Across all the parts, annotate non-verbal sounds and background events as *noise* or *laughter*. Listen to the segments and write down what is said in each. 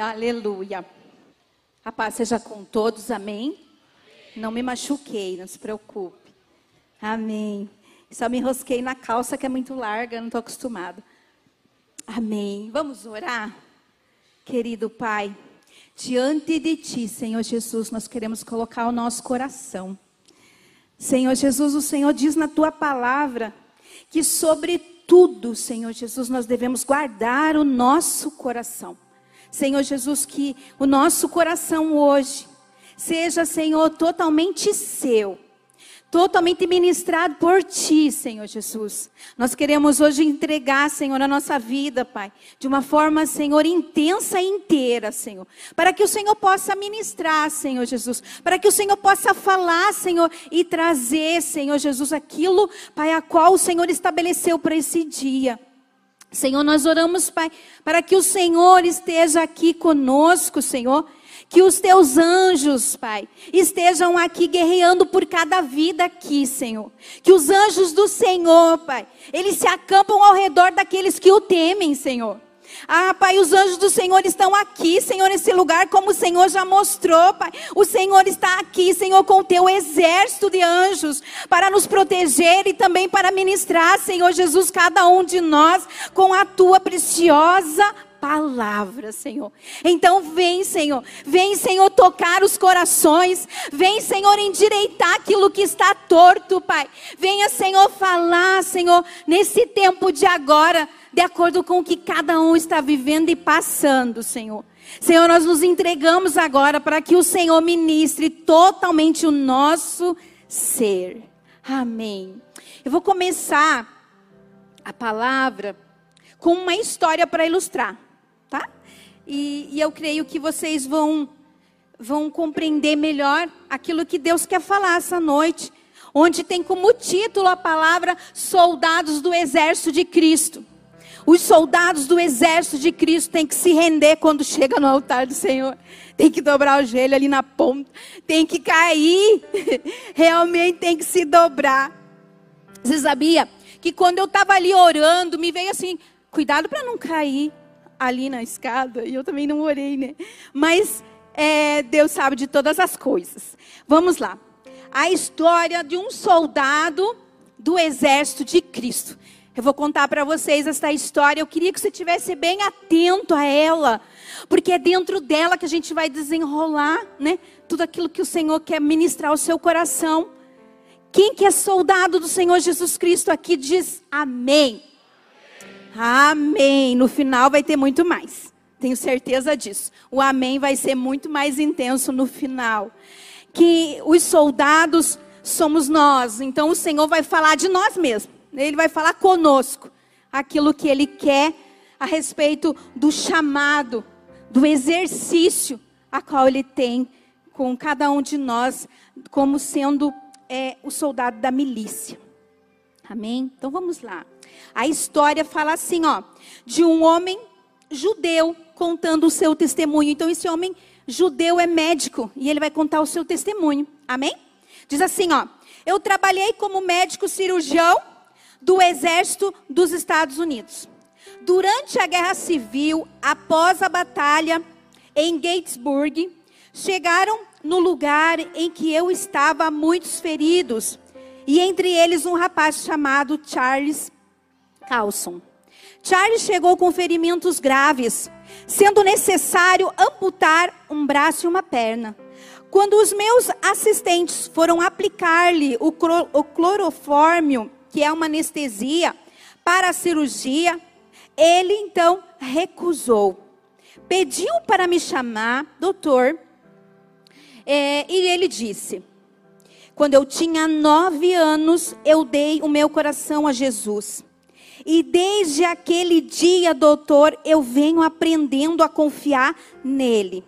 Aleluia. A paz seja com todos, amém? Não me machuquei, não se preocupe. Amém. Só me enrosquei na calça que é muito larga, não estou acostumada. Amém. Vamos orar? Querido Pai, diante de Ti, Senhor Jesus, nós queremos colocar o nosso coração. Senhor Jesus, o Senhor diz na Tua palavra que sobre tudo, Senhor Jesus, nós devemos guardar o nosso coração. Senhor Jesus, que o nosso coração hoje seja, Senhor, totalmente seu totalmente ministrado por ti, Senhor Jesus. Nós queremos hoje entregar, Senhor, a nossa vida, Pai, de uma forma, Senhor, intensa e inteira, Senhor, para que o Senhor possa ministrar, Senhor Jesus, para que o Senhor possa falar, Senhor, e trazer, Senhor Jesus, aquilo, Pai, a qual o Senhor estabeleceu para esse dia. Senhor, nós oramos, Pai, para que o Senhor esteja aqui conosco, Senhor. Que os teus anjos, Pai, estejam aqui guerreando por cada vida aqui, Senhor. Que os anjos do Senhor, Pai, eles se acampam ao redor daqueles que o temem, Senhor. Ah, Pai, os anjos do Senhor estão aqui, Senhor, nesse lugar, como o Senhor já mostrou, Pai. O Senhor está aqui, Senhor, com o teu exército de anjos, para nos proteger e também para ministrar, Senhor Jesus, cada um de nós, com a tua preciosa palavra, Senhor. Então vem, Senhor, vem, Senhor, tocar os corações, vem, Senhor, endireitar aquilo que está torto, Pai. Venha, Senhor, falar, Senhor, nesse tempo de agora de acordo com o que cada um está vivendo e passando, Senhor. Senhor, nós nos entregamos agora para que o Senhor ministre totalmente o nosso ser. Amém. Eu vou começar a palavra com uma história para ilustrar, tá? E, e, eu creio que vocês vão, vão compreender melhor aquilo que Deus quer falar essa noite, onde tem como título a palavra Soldados do Exército de Cristo. Os soldados do exército de Cristo têm que se render quando chega no altar do Senhor. Tem que dobrar o joelho ali na ponta. Tem que cair. *laughs* Realmente tem que se dobrar. Você sabia que quando eu estava ali orando, me veio assim: cuidado para não cair ali na escada. E eu também não orei, né? Mas é, Deus sabe de todas as coisas. Vamos lá. A história de um soldado do exército de Cristo. Eu vou contar para vocês essa história. Eu queria que você estivesse bem atento a ela, porque é dentro dela que a gente vai desenrolar, né? Tudo aquilo que o Senhor quer ministrar ao seu coração. Quem que é soldado do Senhor Jesus Cristo aqui diz amém. Amém. No final vai ter muito mais. Tenho certeza disso. O amém vai ser muito mais intenso no final. Que os soldados somos nós. Então o Senhor vai falar de nós mesmos. Ele vai falar conosco aquilo que ele quer a respeito do chamado, do exercício a qual ele tem com cada um de nós, como sendo é, o soldado da milícia. Amém? Então vamos lá. A história fala assim, ó, de um homem judeu contando o seu testemunho. Então esse homem judeu é médico e ele vai contar o seu testemunho. Amém? Diz assim, ó: Eu trabalhei como médico cirurgião do exército dos Estados Unidos. Durante a Guerra Civil, após a batalha em Gettysburg, chegaram no lugar em que eu estava muitos feridos, e entre eles um rapaz chamado Charles Carlson. Charles chegou com ferimentos graves, sendo necessário amputar um braço e uma perna. Quando os meus assistentes foram aplicar-lhe o, clorofórmio que é uma anestesia, para a cirurgia, ele então recusou. Pediu para me chamar, doutor, é, e ele disse: Quando eu tinha nove anos, eu dei o meu coração a Jesus. E desde aquele dia, doutor, eu venho aprendendo a confiar nele.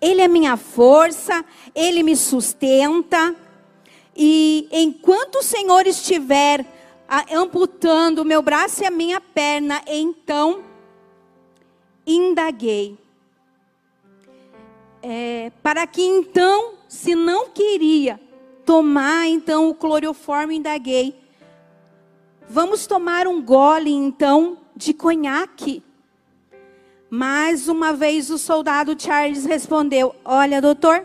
Ele é minha força, ele me sustenta, e enquanto o Senhor estiver amputando o meu braço e a minha perna, então indaguei. É, para que então, se não queria tomar então o cloroforme, indaguei. Vamos tomar um gole então de conhaque. Mais uma vez o soldado Charles respondeu: Olha, doutor,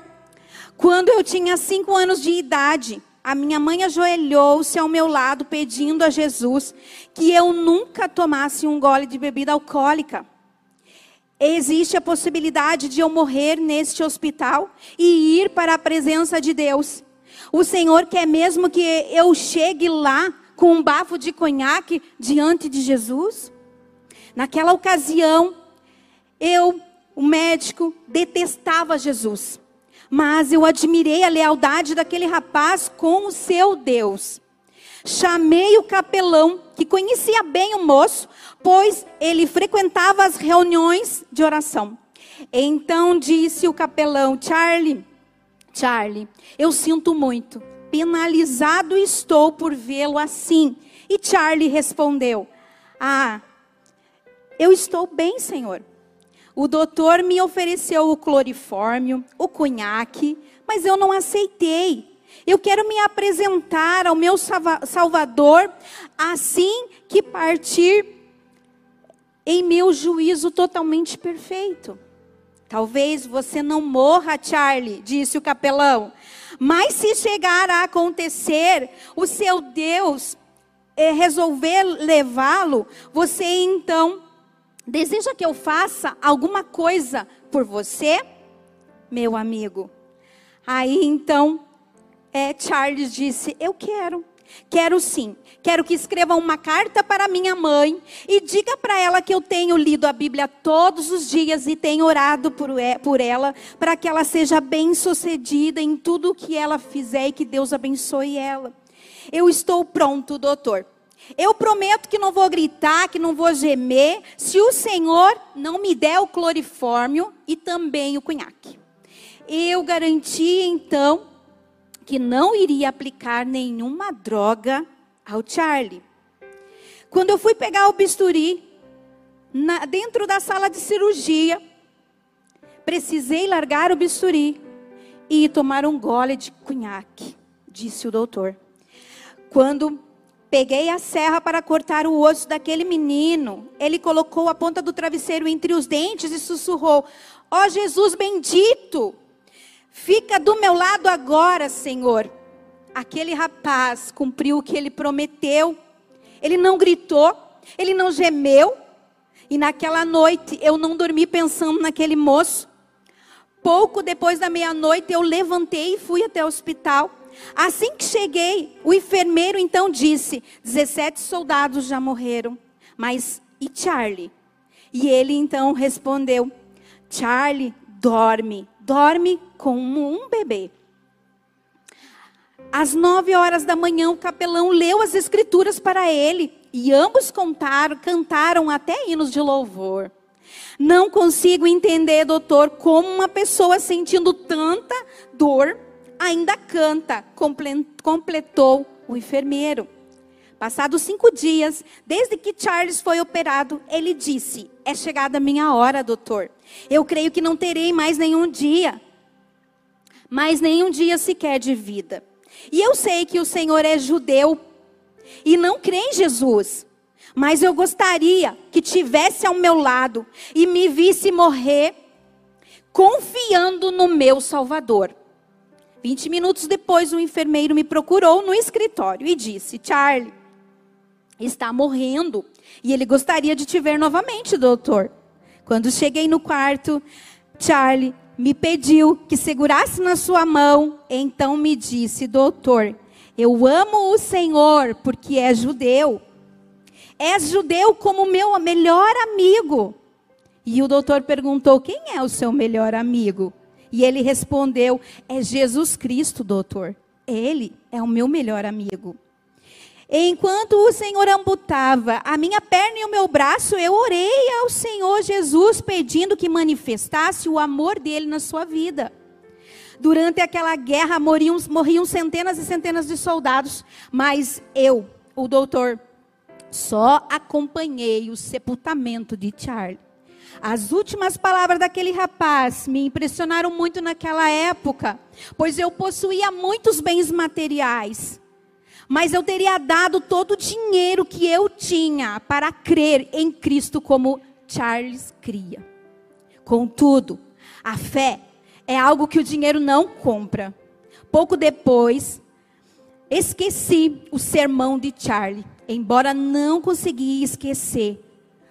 quando eu tinha cinco anos de idade, a minha mãe ajoelhou-se ao meu lado pedindo a Jesus que eu nunca tomasse um gole de bebida alcoólica. Existe a possibilidade de eu morrer neste hospital e ir para a presença de Deus. O Senhor quer mesmo que eu chegue lá com um bafo de conhaque diante de Jesus? Naquela ocasião, eu, o médico, detestava Jesus. Mas eu admirei a lealdade daquele rapaz com o seu Deus. Chamei o capelão, que conhecia bem o moço, pois ele frequentava as reuniões de oração. Então disse o capelão: Charlie, Charlie, eu sinto muito, penalizado estou por vê-lo assim. E Charlie respondeu: Ah, eu estou bem, senhor. O doutor me ofereceu o clorifórmio, o cunhaque, mas eu não aceitei. Eu quero me apresentar ao meu Salvador assim que partir em meu juízo totalmente perfeito. Talvez você não morra, Charlie, disse o capelão. Mas se chegar a acontecer, o seu Deus é, resolver levá-lo, você então Deseja que eu faça alguma coisa por você, meu amigo? Aí então, é, Charles disse: Eu quero. Quero sim. Quero que escreva uma carta para minha mãe e diga para ela que eu tenho lido a Bíblia todos os dias e tenho orado por, ela, para que ela seja bem-sucedida em tudo o que ela fizer e que Deus abençoe ela. Eu estou pronto, doutor. Eu prometo que não vou gritar, que não vou gemer, se o Senhor não me der o clorifórmio e também o cunhaque. Eu garanti então que não iria aplicar nenhuma droga ao Charlie. Quando eu fui pegar o bisturi, na, dentro da sala de cirurgia, precisei largar o bisturi e tomar um gole de cunhaque, disse o doutor. Quando Peguei a serra para cortar o osso daquele menino. Ele colocou a ponta do travesseiro entre os dentes e sussurrou: Ó oh, Jesus bendito, fica do meu lado agora, Senhor. Aquele rapaz cumpriu o que ele prometeu. Ele não gritou, ele não gemeu. E naquela noite eu não dormi pensando naquele moço. Pouco depois da meia-noite eu levantei e fui até o hospital. Assim que cheguei, o enfermeiro então disse: 17 soldados já morreram, mas e Charlie? E ele então respondeu: Charlie dorme, dorme como um bebê. Às nove horas da manhã, o capelão leu as escrituras para ele e ambos contaram, cantaram até hinos de louvor. Não consigo entender, doutor, como uma pessoa sentindo tanta dor ainda canta, completou o enfermeiro. Passados cinco dias, desde que Charles foi operado, ele disse: É chegada a minha hora, doutor. Eu creio que não terei mais nenhum dia, mais nenhum dia sequer de vida. E eu sei que o Senhor é judeu e não crê em Jesus. Mas eu gostaria que tivesse ao meu lado e me visse morrer confiando no meu Salvador. 20 minutos depois, o enfermeiro me procurou no escritório e disse: Charlie, está morrendo e ele gostaria de te ver novamente, doutor. Quando cheguei no quarto, Charlie me pediu que segurasse na sua mão, então me disse: Doutor, eu amo o Senhor porque é judeu. És judeu como meu melhor amigo. E o doutor perguntou: Quem é o seu melhor amigo? E ele respondeu: É Jesus Cristo, doutor. Ele é o meu melhor amigo. Enquanto o Senhor amputava a minha perna e o meu braço, eu orei ao Senhor Jesus pedindo que manifestasse o amor dele na sua vida. Durante aquela guerra morriam, morriam centenas e centenas de soldados, mas eu, o doutor, só acompanhei o sepultamento de Charlie. As últimas palavras daquele rapaz me impressionaram muito naquela época, pois eu possuía muitos bens materiais. Mas eu teria dado todo o dinheiro que eu tinha para crer em Cristo como Charles cria. Contudo, a fé é algo que o dinheiro não compra. Pouco depois, esqueci o sermão de Charlie, embora não consegui esquecer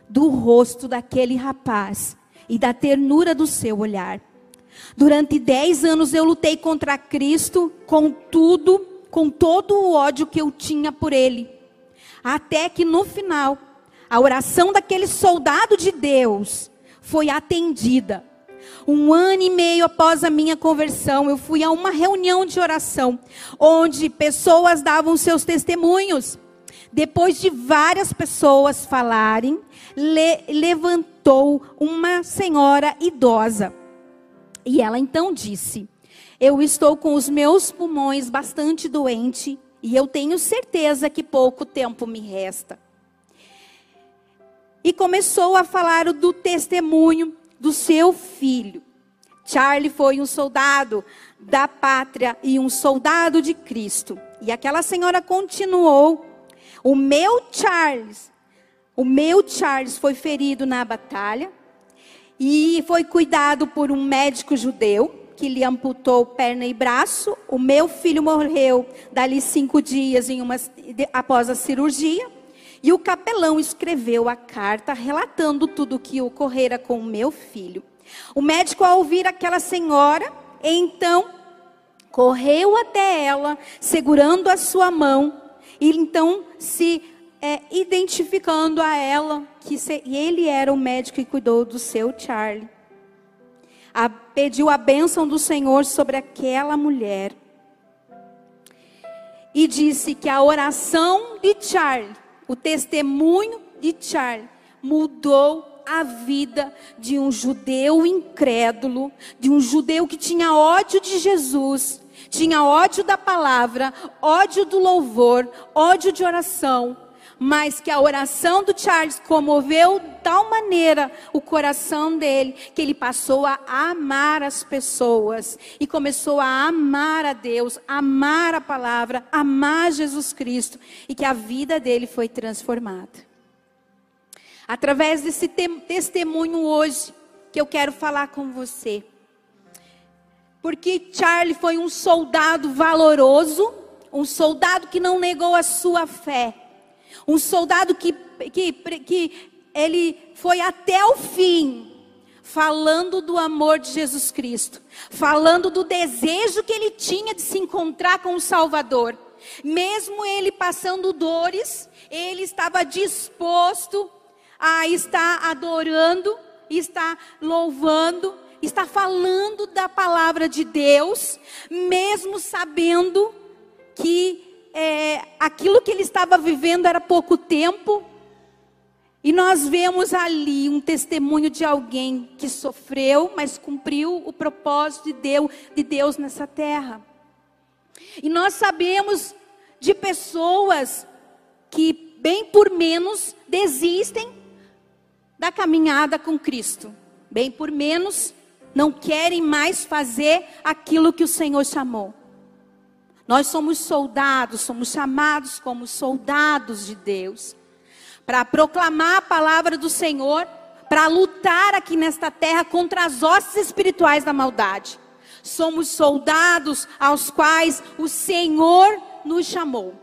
do rosto daquele rapaz e da ternura do seu olhar. Durante dez anos eu lutei contra Cristo com tudo, com todo o ódio que eu tinha por ele. Até que no final, a oração daquele soldado de Deus foi atendida. Um ano e meio após a minha conversão, eu fui a uma reunião de oração, onde pessoas davam seus testemunhos. Depois de várias pessoas falarem, le levantou uma senhora idosa. E ela então disse: Eu estou com os meus pulmões bastante doente e eu tenho certeza que pouco tempo me resta. E começou a falar do testemunho do seu filho. Charlie foi um soldado da pátria e um soldado de Cristo. E aquela senhora continuou: O meu Charles, o meu Charles foi ferido na batalha e foi cuidado por um médico judeu que lhe amputou perna e braço. O meu filho morreu dali cinco dias uma, após a cirurgia. E o capelão escreveu a carta relatando tudo o que ocorrera com o meu filho. O médico, ao ouvir aquela senhora, então correu até ela, segurando a sua mão, e então se é, identificando a ela que se, ele era o médico que cuidou do seu Charlie. A, pediu a bênção do Senhor sobre aquela mulher. E disse que a oração de Charlie, o testemunho de Charlie, mudou a vida de um judeu incrédulo, de um judeu que tinha ódio de Jesus, tinha ódio da palavra, ódio do louvor, ódio de oração, mas que a oração do Charles comoveu tal maneira o coração dele que ele passou a amar as pessoas e começou a amar a Deus, amar a palavra, amar Jesus Cristo e que a vida dele foi transformada. Através desse testemunho hoje que eu quero falar com você. Porque Charlie foi um soldado valoroso, um soldado que não negou a sua fé, um soldado que, que, que ele foi até o fim, falando do amor de Jesus Cristo, falando do desejo que ele tinha de se encontrar com o Salvador. Mesmo ele passando dores, ele estava disposto a estar adorando, está louvando, está falando da palavra de Deus, mesmo sabendo que é, aquilo que ele estava vivendo era pouco tempo. E nós vemos ali um testemunho de alguém que sofreu, mas cumpriu o propósito de Deus, de Deus nessa terra. E nós sabemos de pessoas que, bem por menos, desistem da caminhada com Cristo. Bem por menos, não querem mais fazer aquilo que o Senhor chamou. Nós somos soldados, somos chamados como soldados de Deus, para proclamar a palavra do Senhor, para lutar aqui nesta terra contra as hostes espirituais da maldade. Somos soldados aos quais o Senhor nos chamou.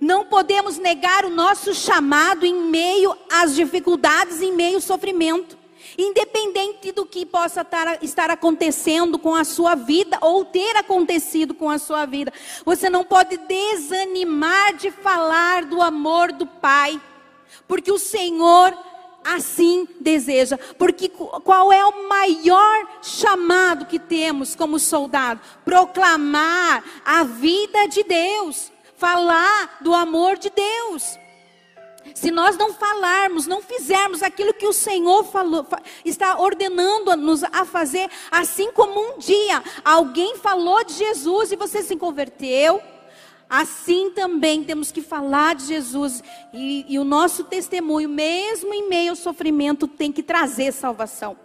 Não podemos negar o nosso chamado em meio às dificuldades, em meio ao sofrimento. Independente do que possa estar acontecendo com a sua vida ou ter acontecido com a sua vida, você não pode desanimar de falar do amor do Pai, porque o Senhor assim deseja. Porque qual é o maior chamado que temos como soldado? Proclamar a vida de Deus falar do amor de Deus. Se nós não falarmos, não fizermos aquilo que o Senhor falou, está ordenando-nos a fazer, assim como um dia alguém falou de Jesus e você se converteu, assim também temos que falar de Jesus. E, e o nosso testemunho, mesmo em meio ao sofrimento, tem que trazer salvação,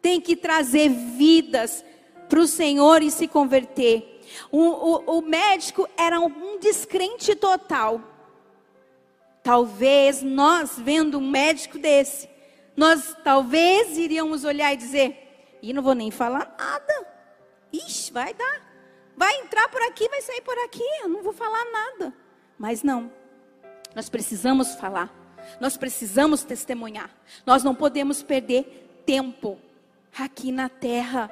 tem que trazer vidas para o Senhor e se converter. O, o, o médico era um descrente total. Talvez nós, vendo um médico desse, nós talvez iríamos olhar e dizer: e não vou nem falar nada. Ixi, vai dar. Vai entrar por aqui, vai sair por aqui. Eu não vou falar nada. Mas não. Nós precisamos falar. Nós precisamos testemunhar. Nós não podemos perder tempo aqui na terra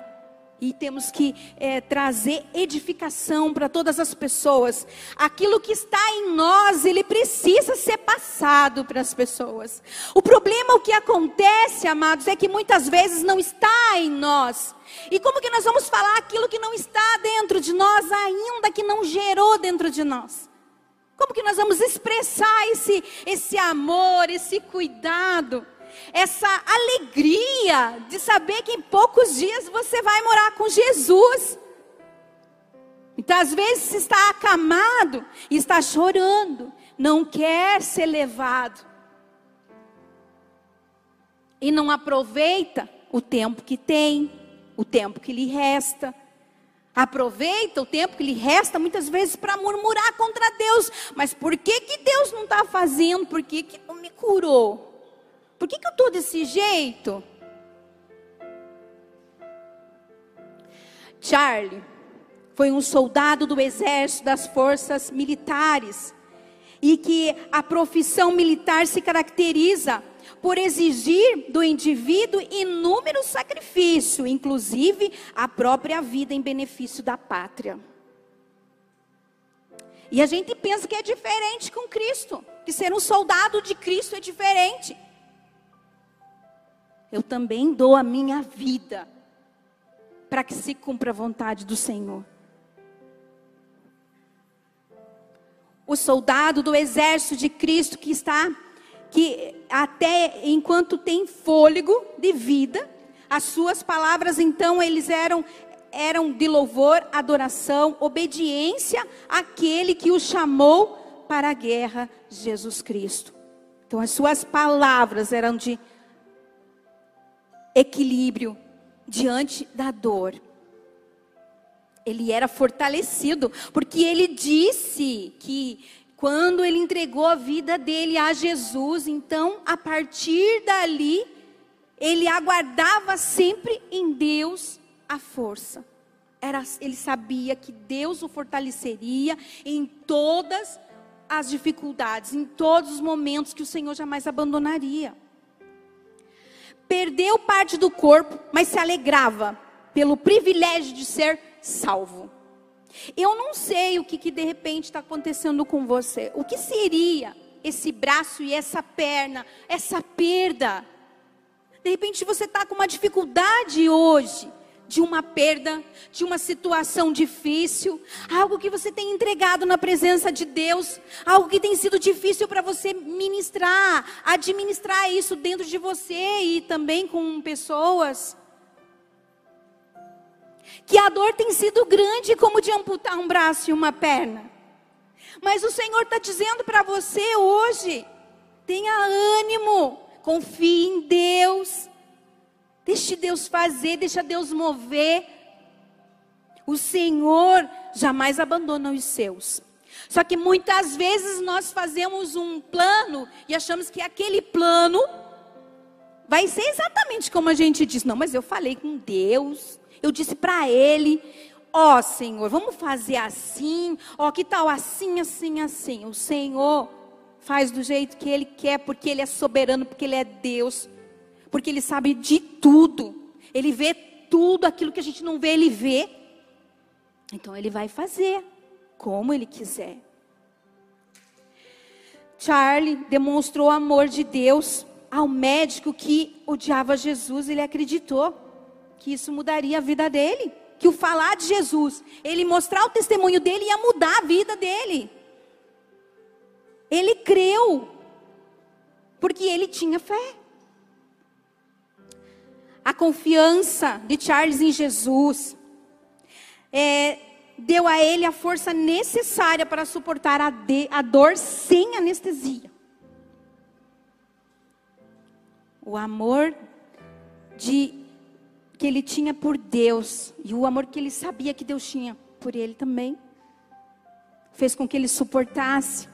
e temos que é, trazer edificação para todas as pessoas. Aquilo que está em nós, ele precisa ser passado para as pessoas. O problema, o que acontece, amados, é que muitas vezes não está em nós. E como que nós vamos falar aquilo que não está dentro de nós, ainda que não gerou dentro de nós? Como que nós vamos expressar esse, esse amor, esse cuidado? Essa alegria de saber que em poucos dias você vai morar com Jesus. Então, às vezes, você está acamado e está chorando, não quer ser levado. E não aproveita o tempo que tem, o tempo que lhe resta. Aproveita o tempo que lhe resta muitas vezes para murmurar contra Deus. Mas por que, que Deus não está fazendo? Por que, que não me curou? Por que, que eu estou desse jeito? Charlie foi um soldado do exército das forças militares e que a profissão militar se caracteriza por exigir do indivíduo inúmeros sacrifícios, inclusive a própria vida em benefício da pátria. E a gente pensa que é diferente com Cristo, que ser um soldado de Cristo é diferente eu também dou a minha vida para que se cumpra a vontade do Senhor. O soldado do exército de Cristo que está, que até enquanto tem fôlego de vida, as suas palavras então eles eram eram de louvor, adoração, obediência àquele que o chamou para a guerra, Jesus Cristo. Então as suas palavras eram de equilíbrio diante da dor. Ele era fortalecido, porque ele disse que quando ele entregou a vida dele a Jesus, então a partir dali, ele aguardava sempre em Deus a força. Era, ele sabia que Deus o fortaleceria em todas as dificuldades, em todos os momentos que o Senhor jamais abandonaria perdeu parte do corpo, mas se alegrava pelo privilégio de ser salvo. Eu não sei o que, que de repente está acontecendo com você. O que seria esse braço e essa perna, essa perda? De repente você está com uma dificuldade hoje de uma perda, de uma situação difícil, algo que você tem entregado na presença de Deus, algo que tem sido difícil para você ministrar, administrar isso dentro de você e também com pessoas. Que a dor tem sido grande, como de amputar um braço e uma perna. Mas o Senhor está dizendo para você hoje: tenha ânimo, confie em Deus. Deixe Deus fazer, deixa Deus mover. O Senhor jamais abandona os seus. Só que muitas vezes nós fazemos um plano e achamos que aquele plano vai ser exatamente como a gente diz. Não, mas eu falei com Deus, eu disse para Ele: Ó oh, Senhor, vamos fazer assim, ó, oh, que tal assim, assim, assim. O Senhor faz do jeito que Ele quer, porque Ele é soberano, porque Ele é Deus porque Ele sabe de tudo. Ele vê tudo aquilo que a gente não vê, Ele vê. Então Ele vai fazer como Ele quiser. Charlie demonstrou o amor de Deus ao médico que odiava Jesus. Ele acreditou que isso mudaria a vida dele. Que o falar de Jesus, ele mostrar o testemunho dele ia mudar a vida dele. Ele creu, porque ele tinha fé. A confiança de Charles em Jesus é, deu a ele a força necessária para suportar a, de, a dor sem anestesia. O amor de que ele tinha por Deus e o amor que ele sabia que Deus tinha por ele também fez com que ele suportasse.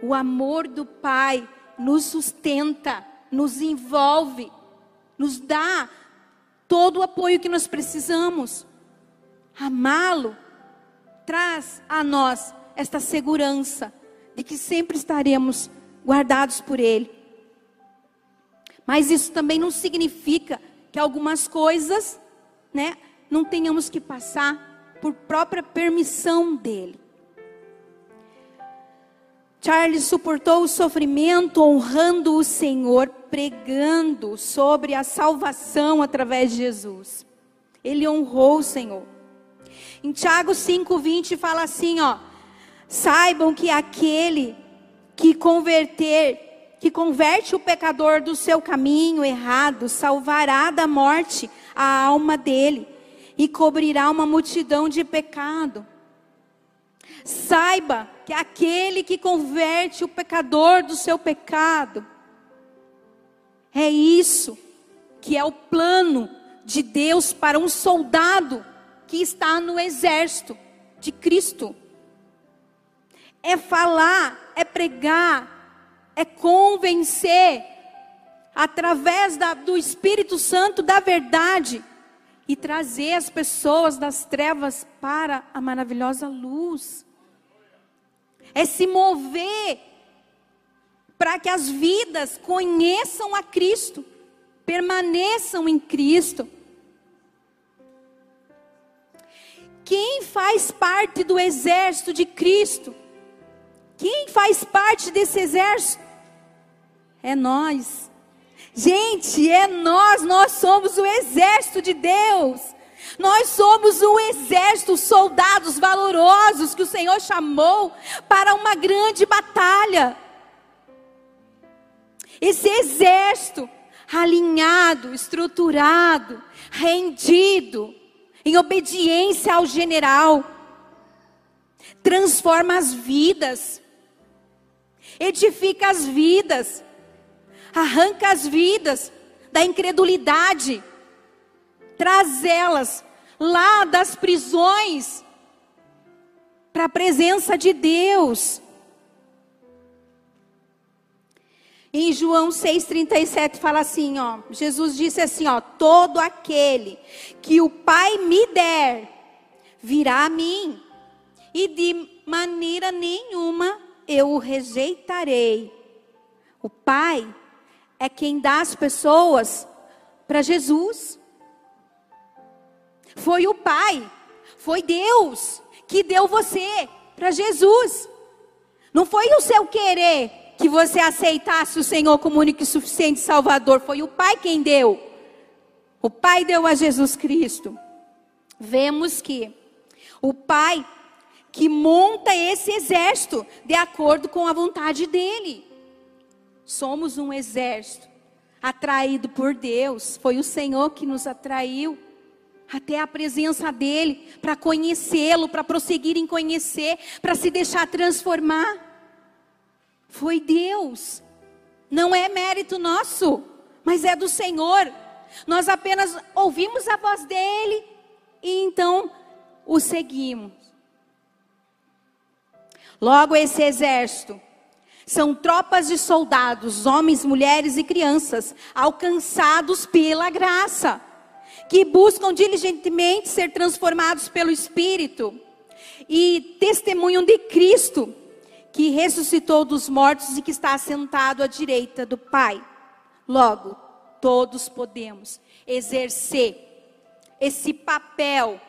O amor do Pai nos sustenta nos envolve, nos dá todo o apoio que nós precisamos. Amá-lo traz a nós esta segurança de que sempre estaremos guardados por Ele. Mas isso também não significa que algumas coisas, né, não tenhamos que passar por própria permissão dele. Charles suportou o sofrimento honrando o Senhor, pregando sobre a salvação através de Jesus. Ele honrou o Senhor. Em Tiago 5:20 fala assim, ó: Saibam que aquele que converter, que converte o pecador do seu caminho errado, salvará da morte a alma dele e cobrirá uma multidão de pecado. Saiba que aquele que converte o pecador do seu pecado, é isso que é o plano de Deus para um soldado que está no exército de Cristo. É falar, é pregar, é convencer através da, do Espírito Santo da verdade e trazer as pessoas das trevas para a maravilhosa luz é se mover para que as vidas conheçam a Cristo, permaneçam em Cristo. Quem faz parte do exército de Cristo? Quem faz parte desse exército? É nós. Gente, é nós, nós somos o exército de Deus. Nós somos um exército, soldados valorosos que o Senhor chamou para uma grande batalha. Esse exército alinhado, estruturado, rendido, em obediência ao general, transforma as vidas, edifica as vidas, arranca as vidas da incredulidade, trazê-las lá das prisões para a presença de Deus. Em João 6,37 fala assim, ó, Jesus disse assim, ó, todo aquele que o Pai me der, virá a mim, e de maneira nenhuma eu o rejeitarei. O Pai é quem dá as pessoas para Jesus. Foi o Pai, foi Deus que deu você para Jesus. Não foi o seu querer que você aceitasse o Senhor como único e suficiente Salvador, foi o Pai quem deu. O Pai deu a Jesus Cristo. Vemos que o Pai que monta esse exército de acordo com a vontade dele. Somos um exército atraído por Deus, foi o Senhor que nos atraiu até a presença dele, para conhecê-lo, para prosseguir em conhecer, para se deixar transformar. Foi Deus. Não é mérito nosso, mas é do Senhor. Nós apenas ouvimos a voz dele e então o seguimos. Logo, esse exército são tropas de soldados, homens, mulheres e crianças, alcançados pela graça que buscam diligentemente ser transformados pelo Espírito e testemunham de Cristo, que ressuscitou dos mortos e que está sentado à direita do Pai. Logo, todos podemos exercer esse papel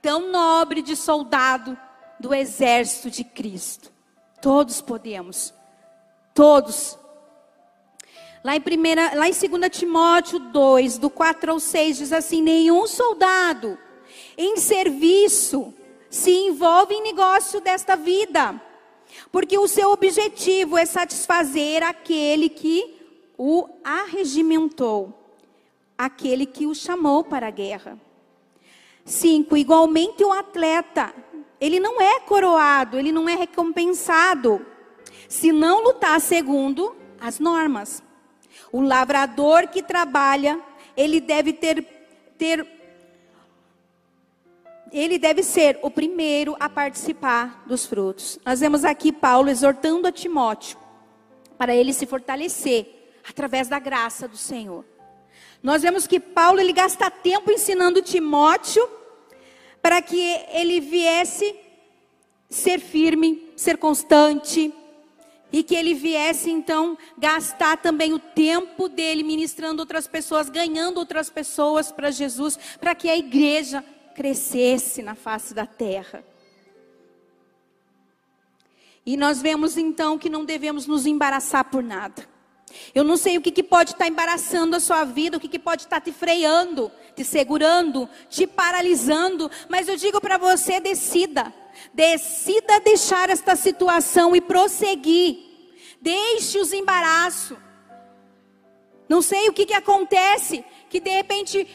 tão nobre de soldado do exército de Cristo. Todos podemos. Todos Lá em, primeira, lá em 2 Timóteo 2, do 4 ao 6, diz assim: Nenhum soldado em serviço se envolve em negócio desta vida, porque o seu objetivo é satisfazer aquele que o arregimentou, aquele que o chamou para a guerra. 5. Igualmente o atleta, ele não é coroado, ele não é recompensado, se não lutar segundo as normas. O lavrador que trabalha, ele deve ter, ter ele deve ser o primeiro a participar dos frutos. Nós vemos aqui Paulo exortando a Timóteo para ele se fortalecer através da graça do Senhor. Nós vemos que Paulo ele gasta tempo ensinando Timóteo para que ele viesse ser firme, ser constante, e que ele viesse então gastar também o tempo dele ministrando outras pessoas, ganhando outras pessoas para Jesus, para que a igreja crescesse na face da terra. E nós vemos então que não devemos nos embaraçar por nada. Eu não sei o que, que pode estar embaraçando a sua vida, o que, que pode estar te freando, te segurando, te paralisando, mas eu digo para você: decida. Decida deixar esta situação e prosseguir. Deixe os embaraços. Não sei o que, que acontece, que de repente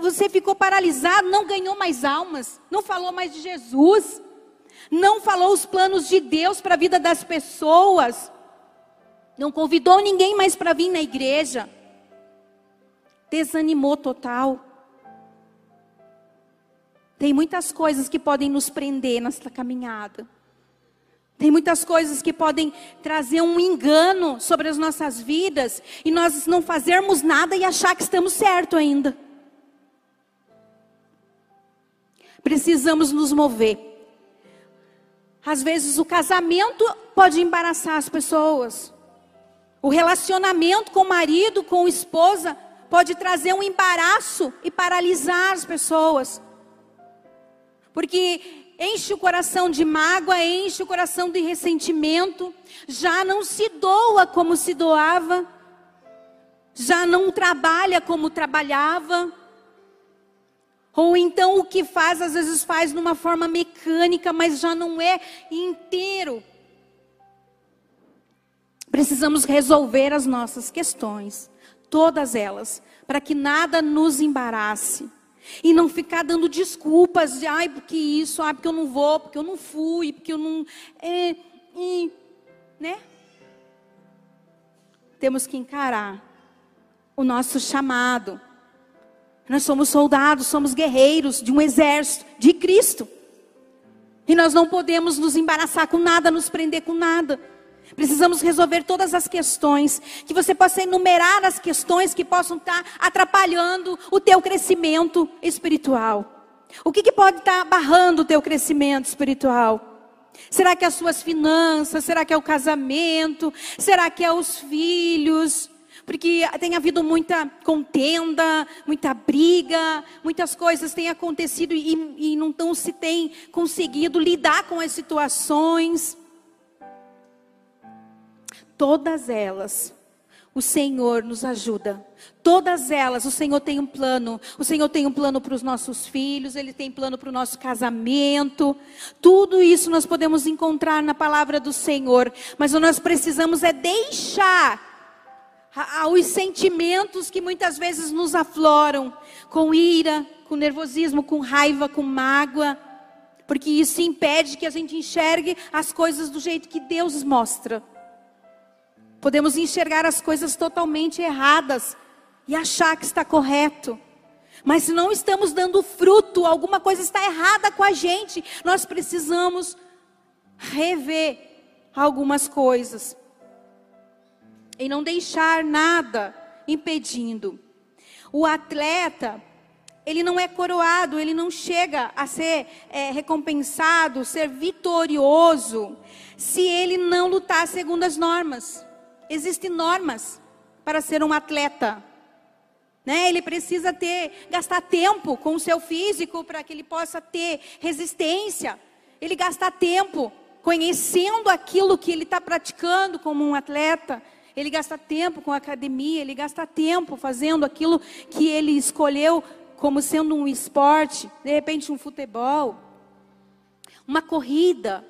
você ficou paralisado, não ganhou mais almas, não falou mais de Jesus, não falou os planos de Deus para a vida das pessoas, não convidou ninguém mais para vir na igreja, desanimou total. Tem muitas coisas que podem nos prender nessa caminhada. Tem muitas coisas que podem trazer um engano sobre as nossas vidas e nós não fazermos nada e achar que estamos certo ainda. Precisamos nos mover. Às vezes o casamento pode embaraçar as pessoas. O relacionamento com o marido, com a esposa, pode trazer um embaraço e paralisar as pessoas. Porque enche o coração de mágoa, enche o coração de ressentimento, já não se doa como se doava, já não trabalha como trabalhava. Ou então o que faz, às vezes faz numa forma mecânica, mas já não é inteiro. Precisamos resolver as nossas questões, todas elas, para que nada nos embarace. E não ficar dando desculpas de, ai, porque isso, ai, porque eu não vou, porque eu não fui, porque eu não. É, e, né? Temos que encarar o nosso chamado. Nós somos soldados, somos guerreiros de um exército de Cristo. E nós não podemos nos embaraçar com nada, nos prender com nada. Precisamos resolver todas as questões, que você possa enumerar as questões que possam estar atrapalhando o teu crescimento espiritual. O que, que pode estar barrando o teu crescimento espiritual? Será que é as suas finanças? Será que é o casamento? Será que é os filhos? Porque tem havido muita contenda, muita briga, muitas coisas têm acontecido e, e não tão se tem conseguido lidar com as situações todas elas, o Senhor nos ajuda. Todas elas, o Senhor tem um plano. O Senhor tem um plano para os nossos filhos, Ele tem plano para o nosso casamento. Tudo isso nós podemos encontrar na palavra do Senhor. Mas o nós precisamos é deixar os sentimentos que muitas vezes nos afloram, com ira, com nervosismo, com raiva, com mágoa, porque isso impede que a gente enxergue as coisas do jeito que Deus mostra. Podemos enxergar as coisas totalmente erradas e achar que está correto. Mas se não estamos dando fruto, alguma coisa está errada com a gente. Nós precisamos rever algumas coisas. E não deixar nada impedindo. O atleta, ele não é coroado, ele não chega a ser é, recompensado, ser vitorioso, se ele não lutar segundo as normas. Existem normas para ser um atleta. Né? Ele precisa ter, gastar tempo com o seu físico para que ele possa ter resistência. Ele gasta tempo conhecendo aquilo que ele está praticando como um atleta. Ele gasta tempo com a academia, ele gasta tempo fazendo aquilo que ele escolheu como sendo um esporte, de repente um futebol, uma corrida,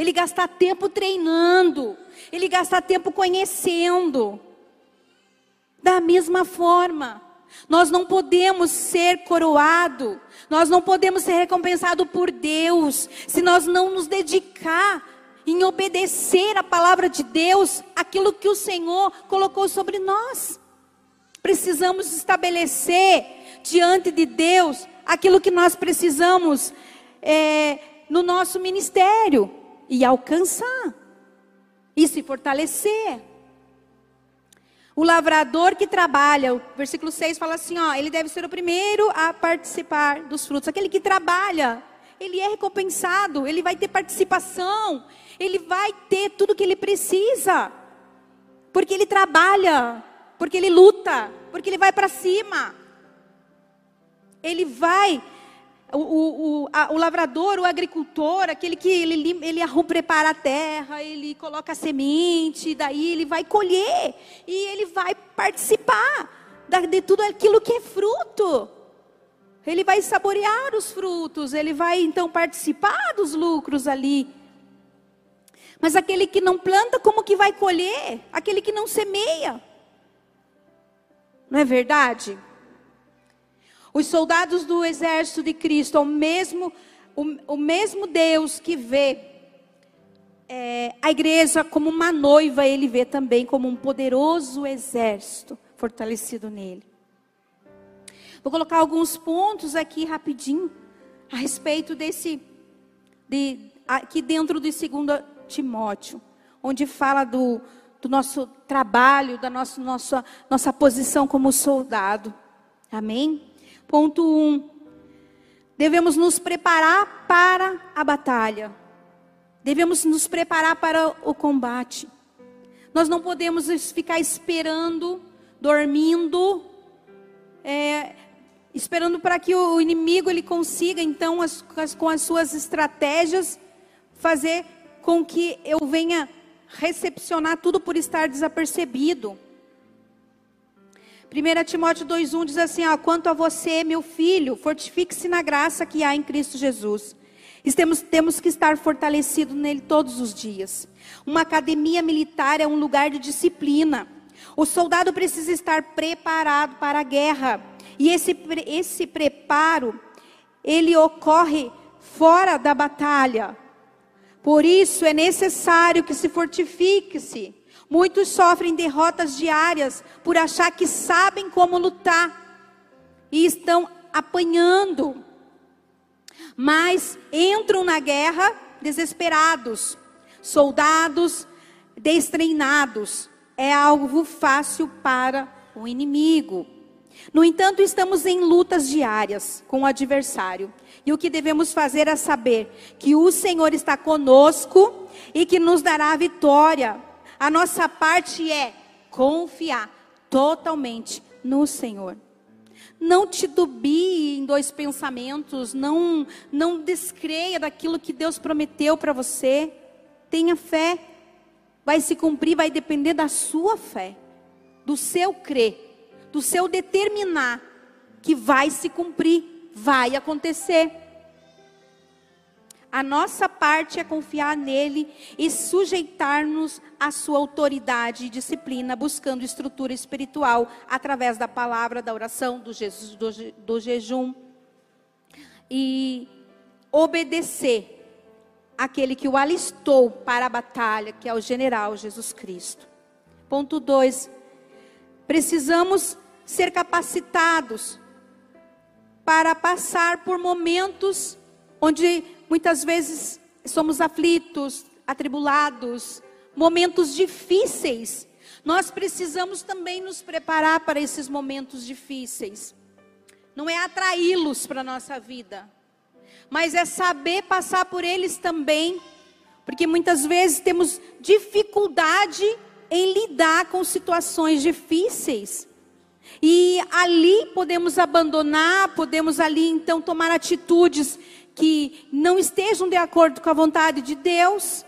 ele gasta tempo treinando, ele gasta tempo conhecendo. Da mesma forma, nós não podemos ser coroado, nós não podemos ser recompensado por Deus se nós não nos dedicar em obedecer a palavra de Deus, aquilo que o Senhor colocou sobre nós. Precisamos estabelecer diante de Deus aquilo que nós precisamos é, no nosso ministério e alcançar e se fortalecer. O lavrador que trabalha, o versículo 6 fala assim, ó, ele deve ser o primeiro a participar dos frutos. Aquele que trabalha, ele é recompensado, ele vai ter participação, ele vai ter tudo que ele precisa. Porque ele trabalha, porque ele luta, porque ele vai para cima. Ele vai o, o, o, a, o, lavrador, o agricultor, aquele que ele, ele prepara a terra, ele coloca a semente, daí ele vai colher e ele vai participar de tudo aquilo que é fruto. Ele vai saborear os frutos, ele vai então participar dos lucros ali. Mas aquele que não planta, como que vai colher? Aquele que não semeia. Não é verdade? Os soldados do exército de Cristo, o mesmo, o, o mesmo Deus que vê é, a igreja como uma noiva, ele vê também como um poderoso exército fortalecido nele. Vou colocar alguns pontos aqui rapidinho a respeito desse, de, aqui dentro de 2 Timóteo, onde fala do, do nosso trabalho, da nossa, nossa, nossa posição como soldado. Amém? Ponto 1. Um, devemos nos preparar para a batalha. Devemos nos preparar para o combate. Nós não podemos ficar esperando, dormindo, é, esperando para que o inimigo ele consiga, então, as, as, com as suas estratégias, fazer com que eu venha recepcionar tudo por estar desapercebido. 1 Timóteo 2,1 diz assim: ó, Quanto a você, meu filho, fortifique-se na graça que há em Cristo Jesus. Temos, temos que estar fortalecidos nele todos os dias. Uma academia militar é um lugar de disciplina. O soldado precisa estar preparado para a guerra. E esse, esse preparo, ele ocorre fora da batalha. Por isso é necessário que se fortifique-se Muitos sofrem derrotas diárias por achar que sabem como lutar e estão apanhando. Mas entram na guerra desesperados, soldados destreinados. É algo fácil para o inimigo. No entanto, estamos em lutas diárias com o adversário. E o que devemos fazer é saber que o Senhor está conosco e que nos dará a vitória a nossa parte é confiar totalmente no Senhor. Não te dubie em dois pensamentos, não não descreia daquilo que Deus prometeu para você. Tenha fé. Vai se cumprir, vai depender da sua fé, do seu crer, do seu determinar que vai se cumprir, vai acontecer. A nossa parte é confiar nele e sujeitar-nos à sua autoridade e disciplina, buscando estrutura espiritual através da palavra, da oração, do, Jesus, do, do jejum. E obedecer aquele que o alistou para a batalha, que é o general Jesus Cristo. Ponto 2. Precisamos ser capacitados para passar por momentos onde Muitas vezes somos aflitos, atribulados, momentos difíceis. Nós precisamos também nos preparar para esses momentos difíceis. Não é atraí-los para a nossa vida, mas é saber passar por eles também, porque muitas vezes temos dificuldade em lidar com situações difíceis. E ali podemos abandonar, podemos ali então tomar atitudes que não estejam de acordo com a vontade de Deus,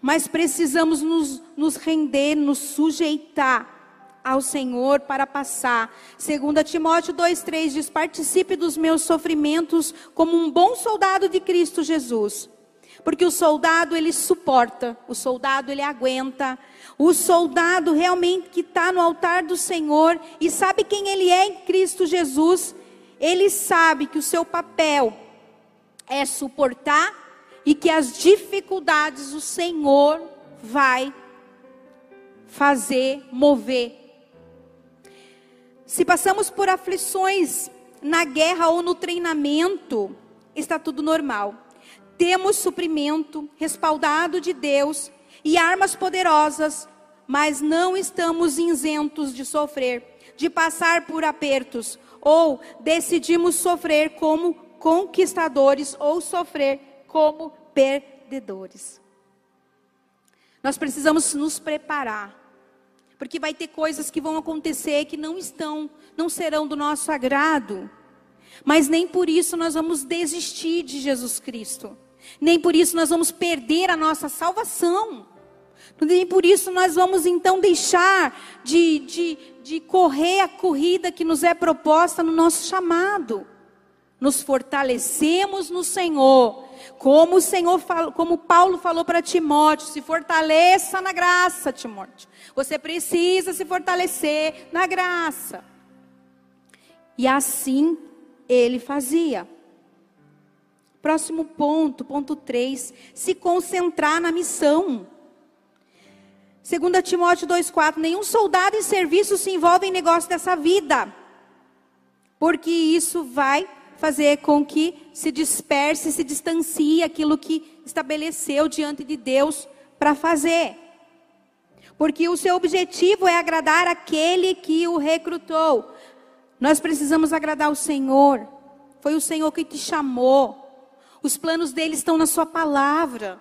mas precisamos nos, nos render, nos sujeitar ao Senhor para passar. 2 Timóteo 2,3 diz: Participe dos meus sofrimentos como um bom soldado de Cristo Jesus. Porque o soldado ele suporta, o soldado ele aguenta, o soldado realmente que está no altar do Senhor e sabe quem ele é em Cristo Jesus, ele sabe que o seu papel é suportar e que as dificuldades o Senhor vai fazer mover. Se passamos por aflições na guerra ou no treinamento, está tudo normal. Temos suprimento respaldado de Deus e armas poderosas mas não estamos isentos de sofrer, de passar por apertos, ou decidimos sofrer como conquistadores ou sofrer como perdedores. Nós precisamos nos preparar, porque vai ter coisas que vão acontecer que não estão, não serão do nosso agrado. Mas nem por isso nós vamos desistir de Jesus Cristo. Nem por isso nós vamos perder a nossa salvação. Nem por isso nós vamos então deixar de, de, de correr a corrida que nos é proposta no nosso chamado. Nos fortalecemos no Senhor. Como o Senhor como Paulo falou para Timóteo, se fortaleça na graça, Timóteo. Você precisa se fortalecer na graça. E assim ele fazia. Próximo ponto, ponto 3, se concentrar na missão. 2 Timóteo 2,4: Nenhum soldado em serviço se envolve em negócio dessa vida, porque isso vai fazer com que se disperse, se distancie aquilo que estabeleceu diante de Deus para fazer. Porque o seu objetivo é agradar aquele que o recrutou. Nós precisamos agradar o Senhor. Foi o Senhor que te chamou. Os planos dele estão na sua palavra.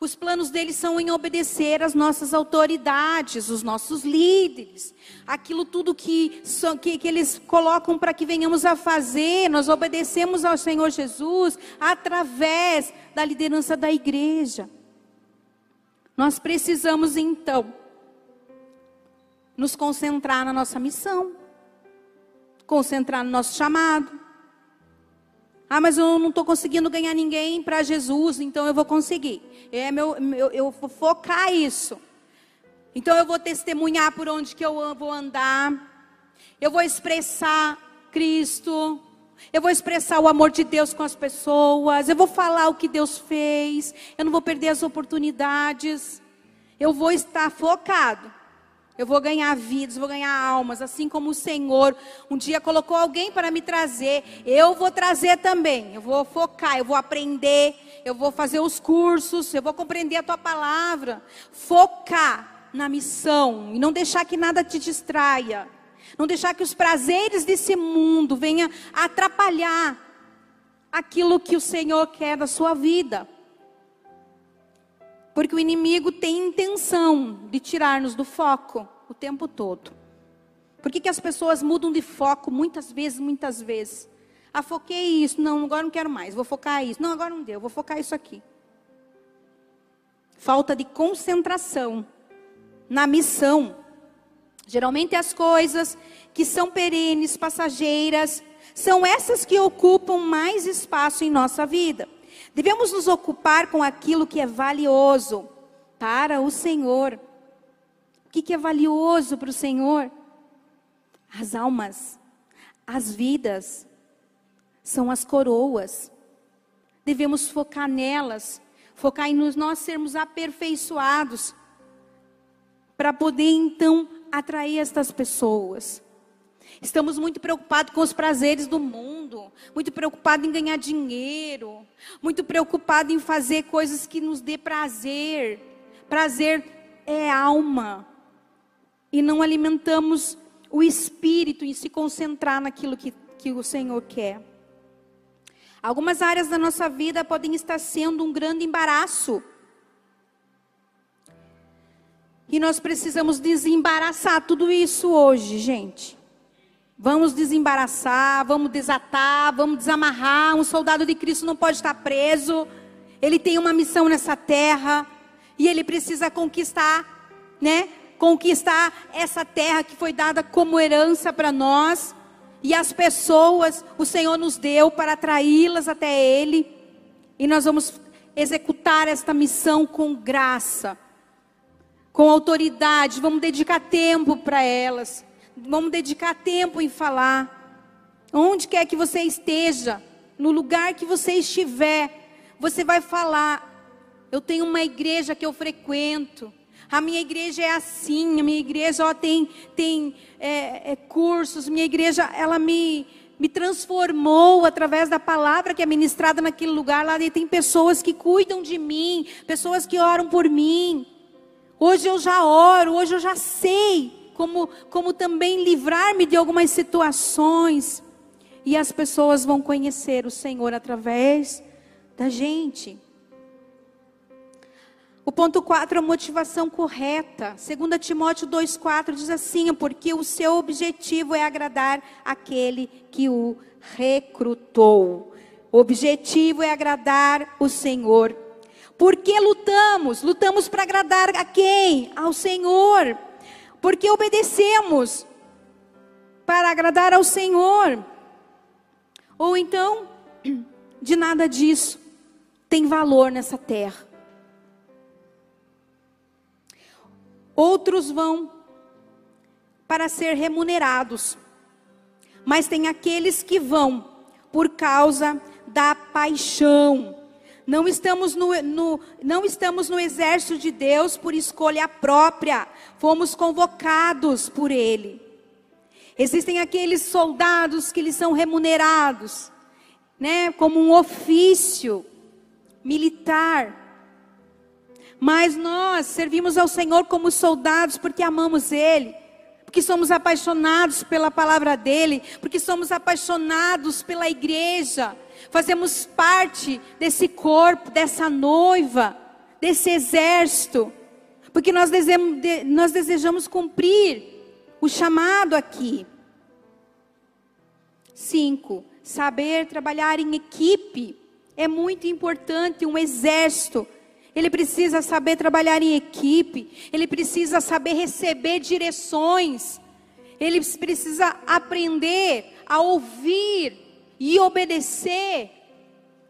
Os planos deles são em obedecer às nossas autoridades, os nossos líderes. Aquilo tudo que, que, que eles colocam para que venhamos a fazer, nós obedecemos ao Senhor Jesus através da liderança da igreja. Nós precisamos então nos concentrar na nossa missão concentrar no nosso chamado. Ah, mas eu não estou conseguindo ganhar ninguém para Jesus, então eu vou conseguir. É meu, meu, eu vou focar isso. Então eu vou testemunhar por onde que eu vou andar. Eu vou expressar Cristo. Eu vou expressar o amor de Deus com as pessoas. Eu vou falar o que Deus fez. Eu não vou perder as oportunidades. Eu vou estar focado. Eu vou ganhar vidas, vou ganhar almas, assim como o Senhor um dia colocou alguém para me trazer, eu vou trazer também. Eu vou focar, eu vou aprender, eu vou fazer os cursos, eu vou compreender a tua palavra. Focar na missão e não deixar que nada te distraia. Não deixar que os prazeres desse mundo venham atrapalhar aquilo que o Senhor quer da sua vida. Porque o inimigo tem intenção de tirar-nos do foco o tempo todo. Por que, que as pessoas mudam de foco muitas vezes, muitas vezes? Ah, foquei isso, não, agora não quero mais, vou focar isso. Não, agora não deu, vou focar isso aqui. Falta de concentração na missão. Geralmente as coisas que são perenes, passageiras, são essas que ocupam mais espaço em nossa vida. Devemos nos ocupar com aquilo que é valioso para o Senhor. O que, é valioso para o Senhor? As almas, as vidas, são as coroas. Devemos focar nelas, focar em nós sermos aperfeiçoados, para poder então atrair estas pessoas. Estamos muito preocupados com os prazeres do mundo, muito preocupados em ganhar dinheiro, muito preocupados em fazer coisas que nos dê prazer. Prazer é alma. E não alimentamos o espírito em se concentrar naquilo que, que o Senhor quer. Algumas áreas da nossa vida podem estar sendo um grande embaraço. E nós precisamos desembaraçar tudo isso hoje, gente. Vamos desembaraçar, vamos desatar, vamos desamarrar. Um soldado de Cristo não pode estar preso. Ele tem uma missão nessa terra e ele precisa conquistar, né? Conquistar essa terra que foi dada como herança para nós e as pessoas o Senhor nos deu para atraí-las até ele. E nós vamos executar esta missão com graça, com autoridade, vamos dedicar tempo para elas vamos dedicar tempo em falar. Onde quer que você esteja, no lugar que você estiver, você vai falar. Eu tenho uma igreja que eu frequento. A minha igreja é assim, a minha igreja ó, tem, tem é, é, cursos, minha igreja ela me, me transformou através da palavra que é ministrada naquele lugar. Lá tem pessoas que cuidam de mim, pessoas que oram por mim. Hoje eu já oro, hoje eu já sei como, como também livrar-me de algumas situações. E as pessoas vão conhecer o Senhor através da gente. O ponto 4, a motivação correta. 2 Timóteo 2,4 diz assim: porque o seu objetivo é agradar aquele que o recrutou. O objetivo é agradar o Senhor. Por que lutamos? Lutamos para agradar a quem? Ao Senhor. Porque obedecemos para agradar ao Senhor. Ou então, *clears throat* de nada disso tem valor nessa terra. Outros vão para ser remunerados, mas tem aqueles que vão por causa da paixão. Não estamos no, no, não estamos no exército de Deus por escolha própria, fomos convocados por Ele. Existem aqueles soldados que eles são remunerados, né, como um ofício militar. Mas nós servimos ao Senhor como soldados porque amamos Ele, porque somos apaixonados pela palavra dEle, porque somos apaixonados pela igreja, fazemos parte desse corpo, dessa noiva, desse exército, porque nós desejamos, nós desejamos cumprir o chamado aqui. Cinco, saber trabalhar em equipe é muito importante. Um exército ele precisa saber trabalhar em equipe, ele precisa saber receber direções, ele precisa aprender a ouvir e obedecer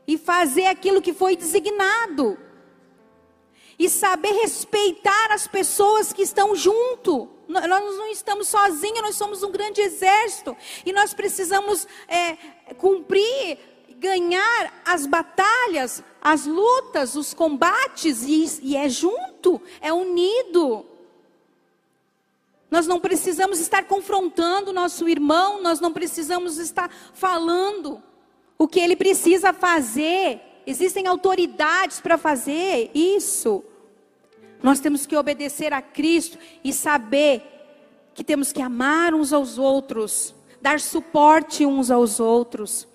e fazer aquilo que foi designado. E saber respeitar as pessoas que estão junto. Nós não estamos sozinhos, nós somos um grande exército. E nós precisamos é, cumprir ganhar as batalhas, as lutas, os combates, e, e é junto, é unido. Nós não precisamos estar confrontando nosso irmão, nós não precisamos estar falando o que ele precisa fazer. Existem autoridades para fazer isso. Nós temos que obedecer a Cristo e saber que temos que amar uns aos outros, dar suporte uns aos outros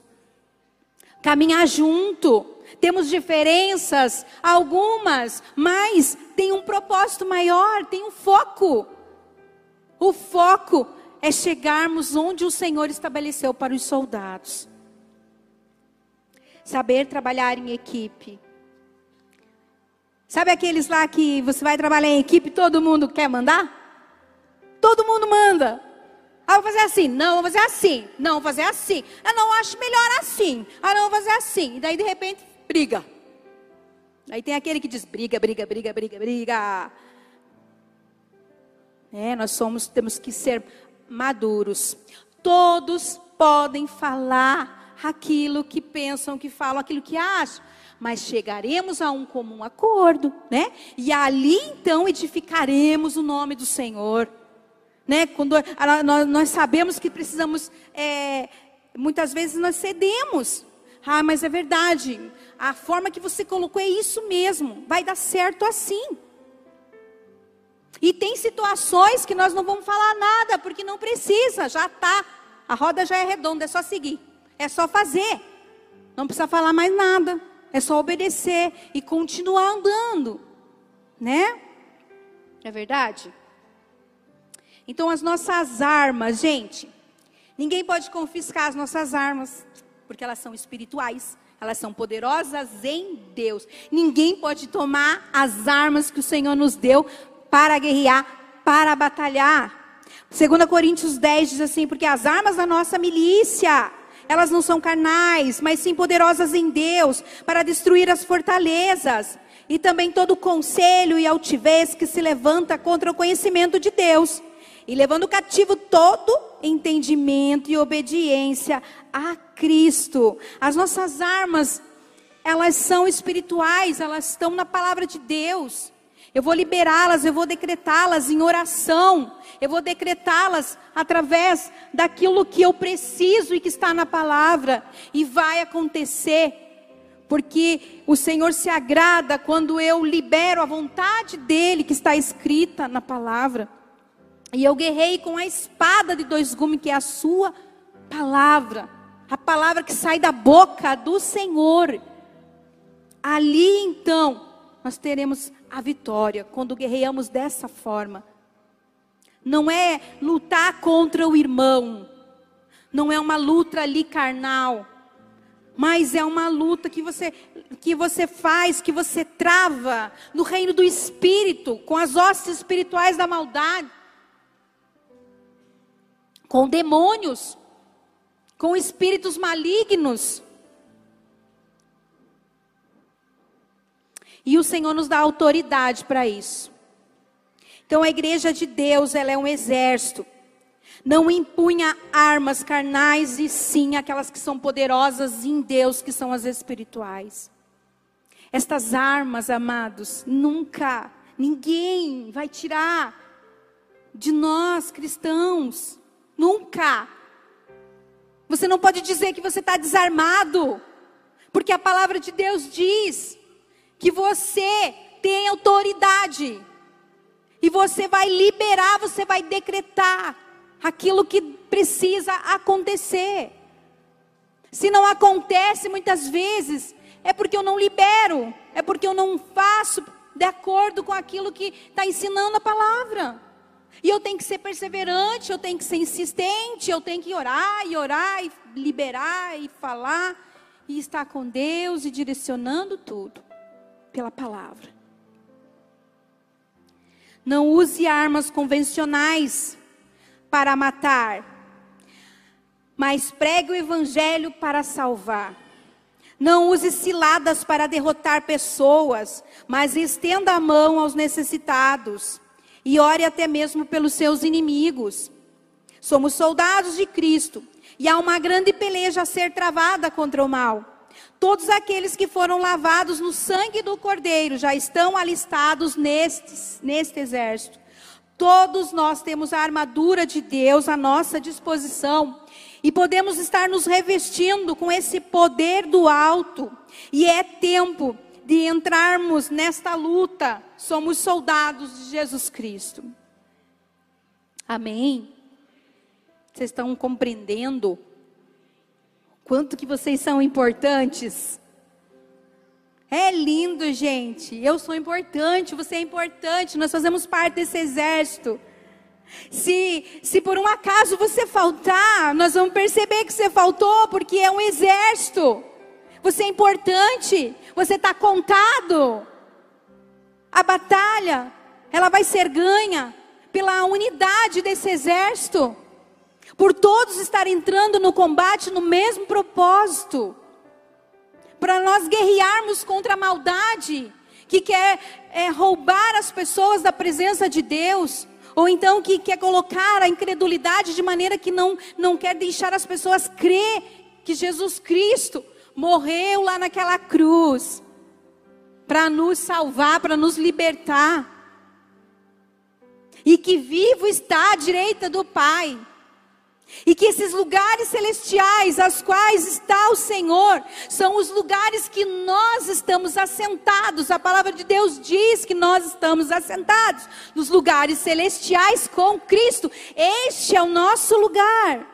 caminhar junto. Temos diferenças, algumas, mas tem um propósito maior, tem um foco. O foco é chegarmos onde o Senhor estabeleceu para os soldados. Saber trabalhar em equipe. Sabe aqueles lá que você vai trabalhar em equipe, todo mundo quer mandar? Todo mundo manda. Ah, vou fazer assim. Não, vou fazer assim. Não, vou fazer assim. Ah, não, acho melhor assim. Ah, não, vou fazer assim. E daí, de repente, briga. Aí tem aquele que diz briga, briga, briga, briga, briga. É, nós somos, temos que ser maduros. Todos podem falar aquilo que pensam, que falam, aquilo que acham. Mas chegaremos a um comum acordo, né? E ali então edificaremos o nome do Senhor né? Quando nós, nós sabemos que precisamos, é, muitas vezes nós cedemos. Ah, mas é verdade. A forma que você colocou é isso mesmo. Vai dar certo assim. E tem situações que nós não vamos falar nada, porque não precisa, já está. A roda já é redonda, é só seguir. É só fazer. Não precisa falar mais nada. É só obedecer e continuar andando. Né? É verdade? Então, as nossas armas, gente, ninguém pode confiscar as nossas armas, porque elas são espirituais, elas são poderosas em Deus. Ninguém pode tomar as armas que o Senhor nos deu para guerrear, para batalhar. 2 Coríntios 10 diz assim: porque as armas da nossa milícia, elas não são carnais, mas sim poderosas em Deus, para destruir as fortalezas, e também todo conselho e altivez que se levanta contra o conhecimento de Deus e levando cativo todo entendimento e obediência a Cristo. As nossas armas, elas são espirituais, elas estão na palavra de Deus. Eu vou liberá-las, eu vou decretá-las em oração, eu vou decretá-las através daquilo que eu preciso e que está na palavra, e vai acontecer, porque o Senhor se agrada quando eu libero a vontade dele que está escrita na palavra. E eu guerrei com a espada de dois gumes, que é a sua palavra, a palavra que sai da boca do Senhor. Ali então, nós teremos a vitória, quando guerreamos dessa forma. Não é lutar contra o irmão, não é uma luta ali carnal, mas é uma luta que você que você faz, que você trava no reino do espírito, com as hostes espirituais da maldade, com demônios, com espíritos malignos. E o Senhor nos dá autoridade para isso. Então a igreja de Deus, ela é um exército não impunha armas carnais, e sim aquelas que são poderosas em Deus, que são as espirituais. Estas armas, amados, nunca, ninguém vai tirar de nós cristãos. Nunca. Você não pode dizer que você está desarmado, porque a palavra de Deus diz que você tem autoridade, e você vai liberar, você vai decretar aquilo que precisa acontecer. Se não acontece muitas vezes, é porque eu não libero, é porque eu não faço de acordo com aquilo que está ensinando a palavra. E eu tenho que ser perseverante, eu tenho que ser insistente, eu tenho que orar e orar e liberar e falar e estar com Deus e direcionando tudo pela palavra. Não use armas convencionais para matar, mas pregue o evangelho para salvar. Não use ciladas para derrotar pessoas, mas estenda a mão aos necessitados e ore até mesmo pelos seus inimigos. Somos soldados de Cristo e há uma grande peleja a ser travada contra o mal. Todos aqueles que foram lavados no sangue do Cordeiro já estão alistados neste, neste exército. Todos nós temos a armadura de Deus à nossa disposição e podemos estar nos revestindo com esse poder do alto. E é tempo de entrarmos nesta luta. Somos soldados de Jesus Cristo. Amém. Vocês estão compreendendo quanto que vocês são importantes? É lindo, gente. Eu sou importante, você é importante, nós fazemos parte desse exército. Se, se por um acaso você faltar, nós vamos perceber que você faltou, porque é um exército. Você é importante, você está contado. A batalha, ela vai ser ganha pela unidade desse exército, por todos estar entrando no combate no mesmo propósito para nós guerrearmos contra a maldade que quer é, roubar as pessoas da presença de Deus, ou então que quer colocar a incredulidade de maneira que não, não quer deixar as pessoas crer que Jesus Cristo morreu lá naquela cruz para nos salvar, para nos libertar. E que vivo está à direita do Pai. E que esses lugares celestiais, aos quais está o Senhor, são os lugares que nós estamos assentados. A palavra de Deus diz que nós estamos assentados nos lugares celestiais com Cristo. Este é o nosso lugar.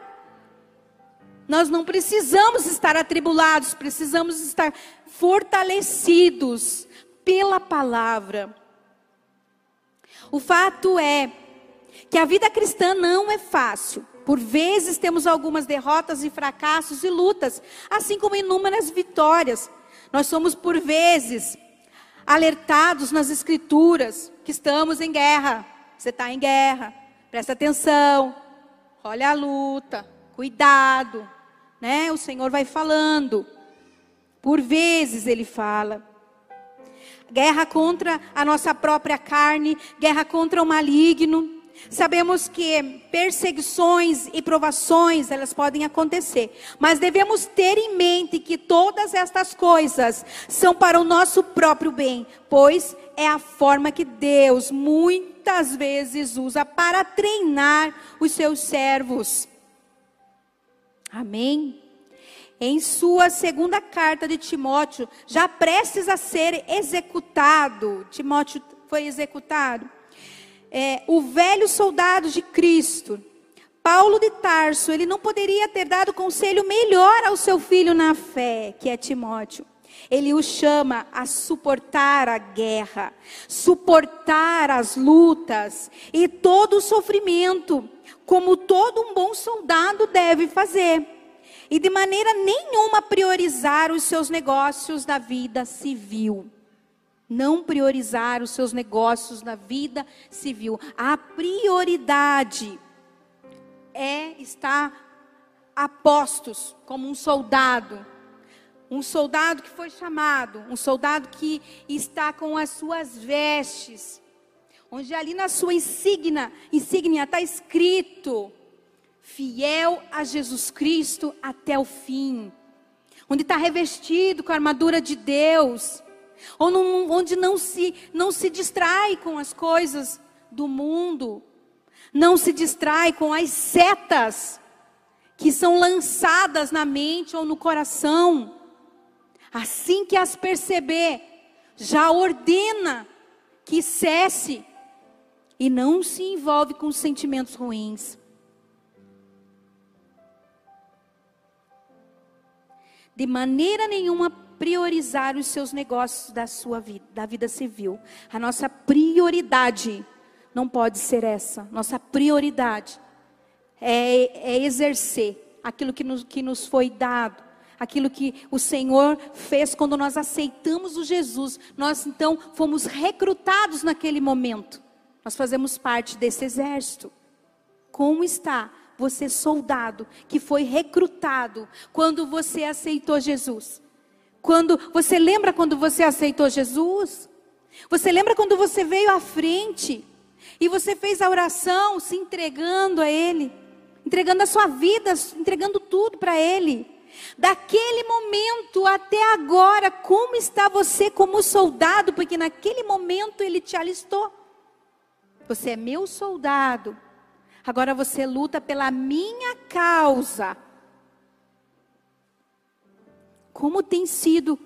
Nós não precisamos estar atribulados, precisamos estar fortalecidos pela palavra. O fato é que a vida cristã não é fácil. Por vezes temos algumas derrotas e fracassos e lutas, assim como inúmeras vitórias. Nós somos por vezes alertados nas escrituras que estamos em guerra. Você está em guerra, presta atenção, olha a luta, cuidado, né? O Senhor vai falando. Por vezes ele fala. Guerra contra a nossa própria carne, guerra contra o maligno. Sabemos que perseguições e provações, elas podem acontecer, mas devemos ter em mente que todas estas coisas são para o nosso próprio bem, pois é a forma que Deus muitas vezes usa para treinar os seus servos. Amém? em sua segunda carta de Timóteo, já prestes a ser executado, Timóteo foi executado, é, o velho soldado de Cristo, Paulo de Tarso, ele não poderia ter dado conselho melhor ao seu filho na fé, que é Timóteo. Ele o chama a suportar a guerra, suportar as lutas e todo o sofrimento, como todo um bom soldado deve fazer. E de maneira nenhuma priorizar os seus negócios da vida civil. Não priorizar os seus negócios na vida civil. A prioridade é estar a postos como um soldado um soldado que foi chamado, um soldado que está com as suas vestes, onde ali na sua insígnia, insígnia está escrito: fiel a Jesus Cristo até o fim. Onde está revestido com a armadura de Deus, onde não se, não se distrai com as coisas do mundo, não se distrai com as setas que são lançadas na mente ou no coração. Assim que as perceber, já ordena que cesse e não se envolve com sentimentos ruins. De maneira nenhuma priorizar os seus negócios da sua vida, da vida civil. A nossa prioridade não pode ser essa. Nossa prioridade é, é exercer aquilo que nos, que nos foi dado aquilo que o Senhor fez quando nós aceitamos o Jesus. Nós então fomos recrutados naquele momento. Nós fazemos parte desse exército. Como está você, soldado, que foi recrutado quando você aceitou Jesus? Quando você lembra quando você aceitou Jesus? Você lembra quando você veio à frente e você fez a oração se entregando a Ele, entregando a sua vida, entregando tudo para Ele? Daquele momento até agora, como está você como soldado? Porque naquele momento ele te alistou. Você é meu soldado. Agora você luta pela minha causa. Como tem sido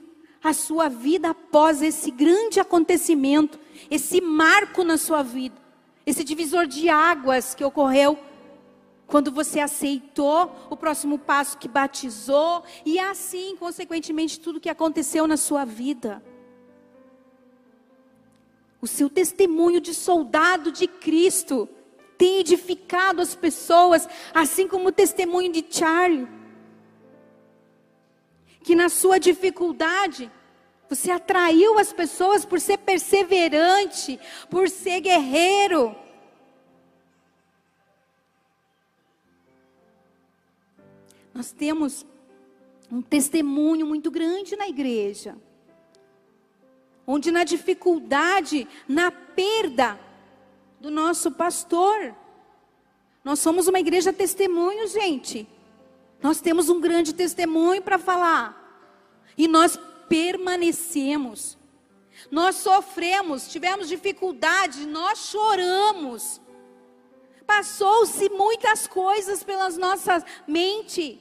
a sua vida após esse grande acontecimento, esse marco na sua vida, esse divisor de águas que ocorreu quando você aceitou o próximo passo que batizou, e assim, consequentemente, tudo que aconteceu na sua vida. O seu testemunho de soldado de Cristo tem edificado as pessoas, assim como o testemunho de Charlie. Que na sua dificuldade, você atraiu as pessoas por ser perseverante, por ser guerreiro. Nós temos um testemunho muito grande na igreja. Onde na dificuldade, na perda do nosso pastor, nós somos uma igreja testemunho, gente. Nós temos um grande testemunho para falar. E nós permanecemos. Nós sofremos, tivemos dificuldade, nós choramos. Passou-se muitas coisas pelas nossas mentes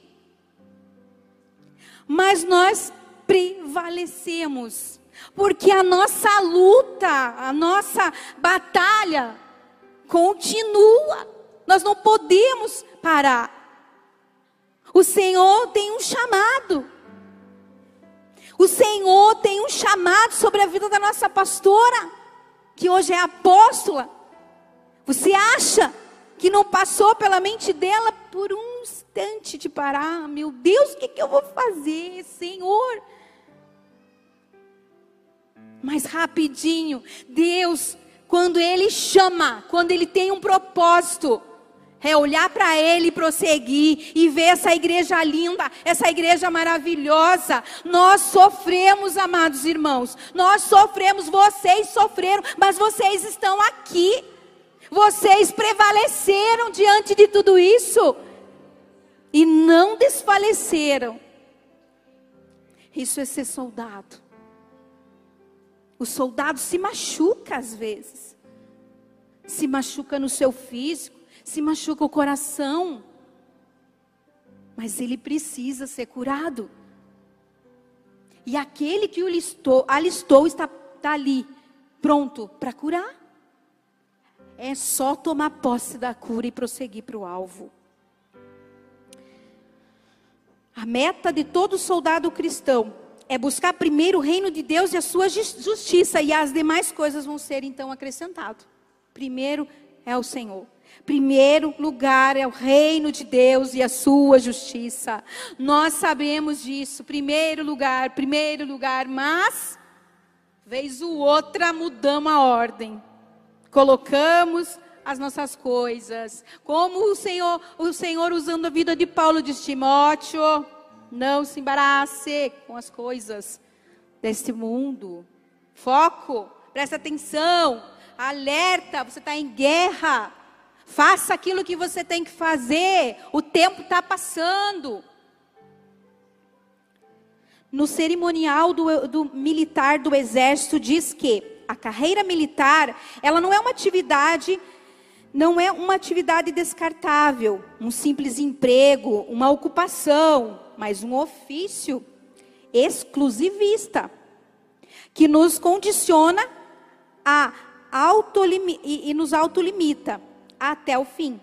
mas nós prevalecemos, porque a nossa luta, a nossa batalha continua, nós não podemos parar. O Senhor tem um chamado. O Senhor tem um chamado sobre a vida da nossa pastora, que hoje é apóstola. Você acha que não passou pela mente dela por um instante de parar. Meu Deus, o que, que eu vou fazer, Senhor? Mas rapidinho, Deus, quando Ele chama, quando Ele tem um propósito, é olhar para Ele e prosseguir e ver essa igreja linda, essa igreja maravilhosa. Nós sofremos, amados irmãos, nós sofremos, vocês sofreram, mas vocês estão aqui. Vocês prevaleceram diante de tudo isso e não desfaleceram. Isso é ser soldado. O soldado se machuca às vezes. Se machuca no seu físico, se machuca o coração. mas ele precisa ser curado. E aquele que o listou, alistou está, está ali, pronto para curar. É só tomar posse da cura e prosseguir para o alvo. A meta de todo soldado cristão é buscar primeiro o reino de Deus e a sua justiça, e as demais coisas vão ser então acrescentadas. Primeiro é o Senhor. Primeiro lugar é o reino de Deus e a sua justiça. Nós sabemos disso. Primeiro lugar, primeiro lugar, mas vez o outra mudamos a ordem. Colocamos as nossas coisas. Como o Senhor, o Senhor usando a vida de Paulo de Timóteo, não se embarace com as coisas deste mundo. Foco, presta atenção, alerta, você está em guerra. Faça aquilo que você tem que fazer. O tempo está passando. No cerimonial do, do, militar do exército diz que a carreira militar ela não é uma atividade não é uma atividade descartável, um simples emprego, uma ocupação, mas um ofício exclusivista que nos condiciona a e, e nos autolimita até o fim.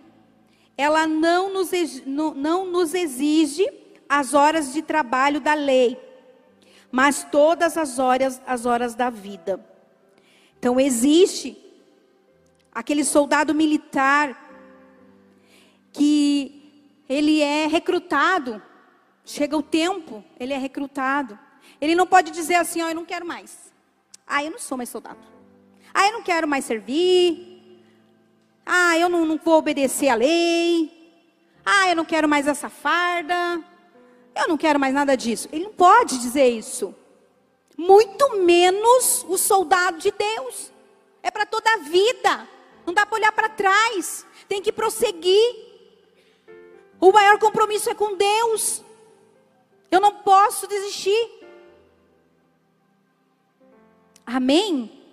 Ela não nos, não, nos exige as horas de trabalho da lei, mas todas as horas, as horas da vida. Então existe aquele soldado militar que ele é recrutado, chega o tempo, ele é recrutado. Ele não pode dizer assim, ó, oh, eu não quero mais. Ah, eu não sou mais soldado. Ah, eu não quero mais servir. Ah, eu não, não vou obedecer a lei. Ah, eu não quero mais essa farda. Eu não quero mais nada disso. Ele não pode dizer isso. Muito menos o soldado de Deus. É para toda a vida. Não dá para olhar para trás. Tem que prosseguir. O maior compromisso é com Deus. Eu não posso desistir. Amém?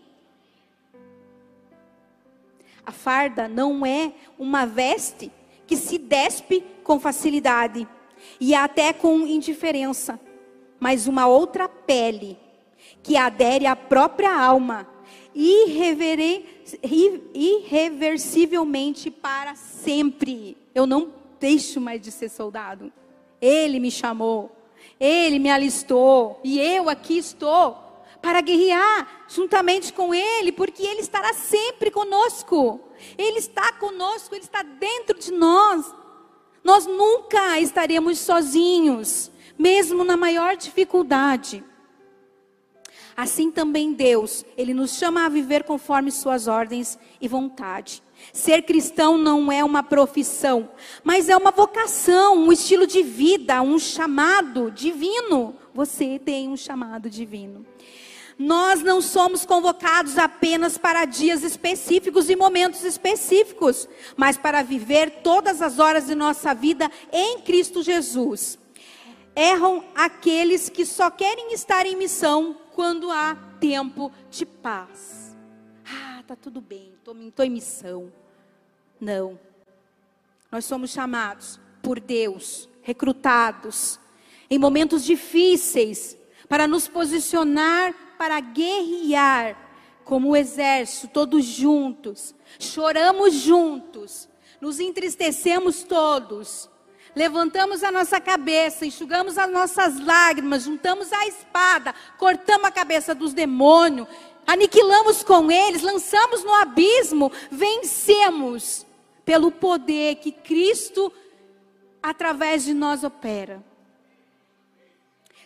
A farda não é uma veste que se despe com facilidade e até com indiferença, mas uma outra pele que adere à própria alma irreversivelmente para sempre. Eu não deixo mais de ser soldado. Ele me chamou, ele me alistou e eu aqui estou para guerrear juntamente com ele, porque ele estará sempre conosco. Ele está conosco, ele está dentro de nós. Nós nunca estaremos sozinhos, mesmo na maior dificuldade. Assim também Deus, Ele nos chama a viver conforme Suas ordens e vontade. Ser cristão não é uma profissão, mas é uma vocação, um estilo de vida, um chamado divino. Você tem um chamado divino. Nós não somos convocados apenas para dias específicos e momentos específicos, mas para viver todas as horas de nossa vida em Cristo Jesus. Erram aqueles que só querem estar em missão quando há tempo de paz. Ah, tá tudo bem, estou em missão. Não. Nós somos chamados por Deus, recrutados, em momentos difíceis, para nos posicionar, para guerrear, como o exército, todos juntos. Choramos juntos, nos entristecemos todos levantamos a nossa cabeça, enxugamos as nossas lágrimas, juntamos a espada, cortamos a cabeça dos demônios, aniquilamos com eles, lançamos no abismo, vencemos pelo poder que Cristo através de nós opera.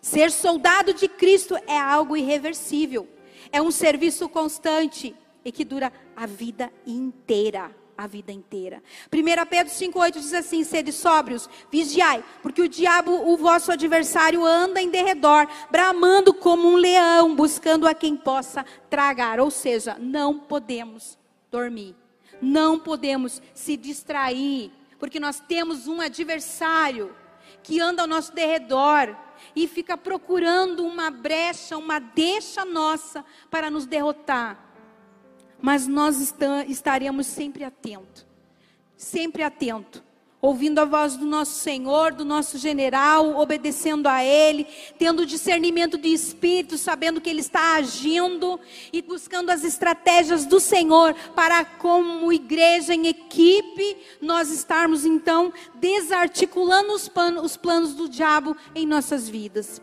Ser soldado de Cristo é algo irreversível, é um serviço constante e que dura a vida inteira a vida inteira. 1 Pedro 5,8 diz assim: sede sóbrios, vigiai, porque o diabo, o vosso adversário, anda em derredor, bramando como um leão, buscando a quem possa tragar. Ou seja, não podemos dormir, não podemos se distrair, porque nós temos um adversário que anda ao nosso derredor e fica procurando uma brecha, uma deixa nossa para nos derrotar. Mas nós estaremos sempre atento, sempre atento, ouvindo a voz do nosso Senhor, do nosso general, obedecendo a Ele, tendo discernimento de espírito, sabendo que Ele está agindo e buscando as estratégias do Senhor para, como igreja em equipe, nós estarmos então desarticulando os, planos, os planos do diabo em nossas vidas.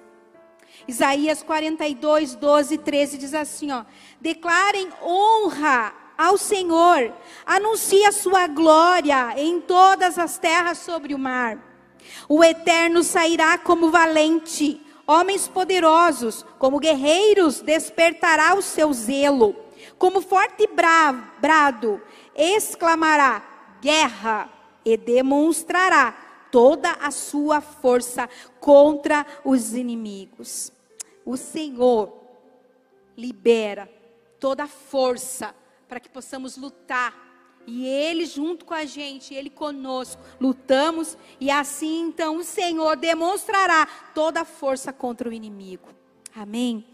Isaías 42, 12 e 13 diz assim: ó, declarem honra ao Senhor, anuncie a sua glória em todas as terras sobre o mar. O eterno sairá como valente, homens poderosos, como guerreiros, despertará o seu zelo. Como forte brado, exclamará: guerra, e demonstrará toda a sua força contra os inimigos. O Senhor libera toda a força para que possamos lutar. E Ele junto com a gente, Ele conosco, lutamos e assim então o Senhor demonstrará toda a força contra o inimigo. Amém.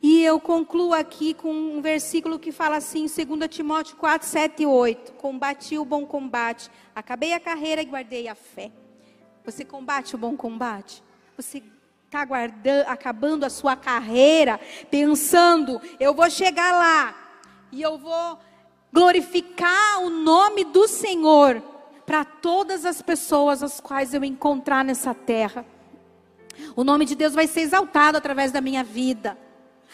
E eu concluo aqui com um versículo que fala assim, 2 Timóteo 4, 7 e 8. Combati o bom combate, acabei a carreira e guardei a fé. Você combate o bom combate? Você está acabando a sua carreira, pensando, eu vou chegar lá, e eu vou glorificar o nome do Senhor para todas as pessoas as quais eu encontrar nessa terra. O nome de Deus vai ser exaltado através da minha vida,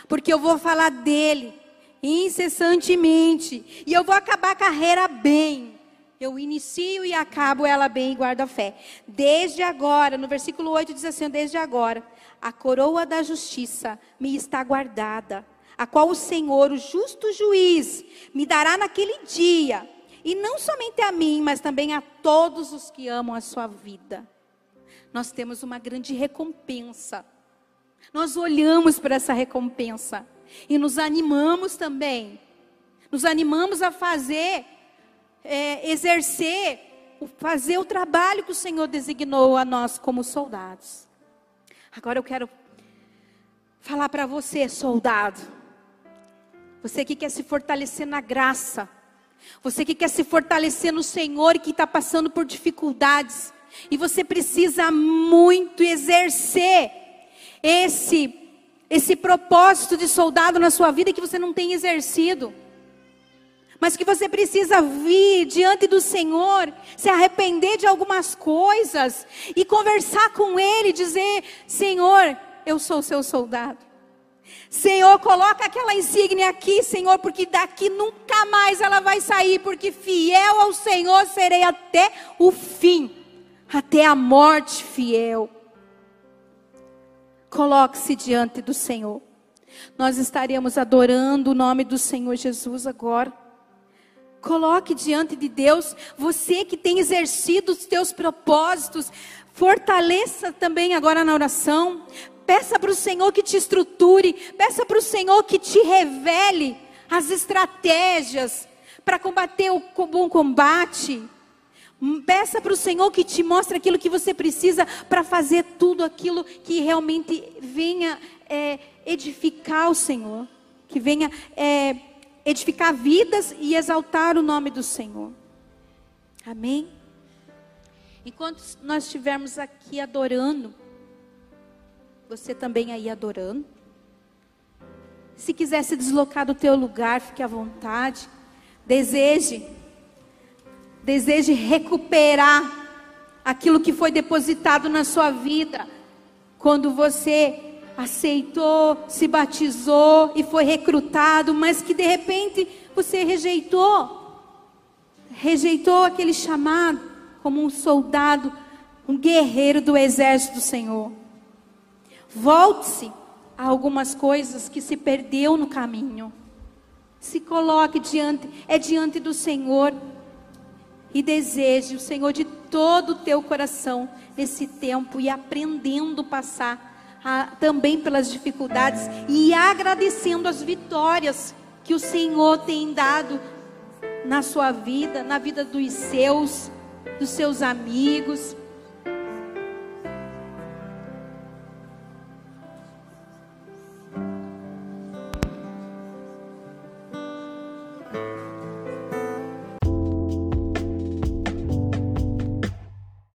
porque eu vou falar dele incessantemente e eu vou acabar a carreira bem. Eu inicio e acabo ela bem e guardo a fé. Desde agora, no versículo 8 diz assim: Desde agora, a coroa da justiça me está guardada a qual o Senhor, o justo juiz, me dará naquele dia, e não somente a mim, mas também a todos os que amam a sua vida. Nós temos uma grande recompensa. Nós olhamos para essa recompensa e nos animamos também. Nos animamos a fazer, é, exercer, fazer o trabalho que o Senhor designou a nós como soldados. Agora eu quero falar para você, soldado. Você que quer se fortalecer na graça. Você que quer se fortalecer no Senhor e que está passando por dificuldades. E você precisa muito exercer esse, esse propósito de soldado na sua vida que você não tem exercido. Mas que você precisa vir diante do Senhor, se arrepender de algumas coisas e conversar com Ele, dizer: Senhor, eu sou seu soldado. Senhor, coloca aquela insígnia aqui, Senhor, porque daqui nunca mais ela vai sair, porque fiel ao Senhor serei até o fim, até a morte fiel. Coloque-se diante do Senhor. Nós estaremos adorando o nome do Senhor Jesus agora. Coloque diante de Deus, você que tem exercido os teus propósitos, fortaleça também agora na oração. Peça para o Senhor que te estruture, peça para o Senhor que te revele as estratégias para combater o bom combate. Peça para o Senhor que te mostre aquilo que você precisa para fazer tudo aquilo que realmente venha é, edificar o Senhor, que venha é, edificar vidas e exaltar o nome do Senhor. Amém? Enquanto nós estivermos aqui adorando, você também aí adorando. Se quiser se deslocar do teu lugar, fique à vontade. Deseje, deseje recuperar aquilo que foi depositado na sua vida quando você aceitou, se batizou e foi recrutado, mas que de repente você rejeitou, rejeitou aquele chamado como um soldado, um guerreiro do exército do Senhor. Volte-se a algumas coisas que se perdeu no caminho. Se coloque diante, é diante do Senhor e deseje o Senhor de todo o teu coração nesse tempo e aprendendo a passar a, também pelas dificuldades e agradecendo as vitórias que o Senhor tem dado na sua vida, na vida dos seus, dos seus amigos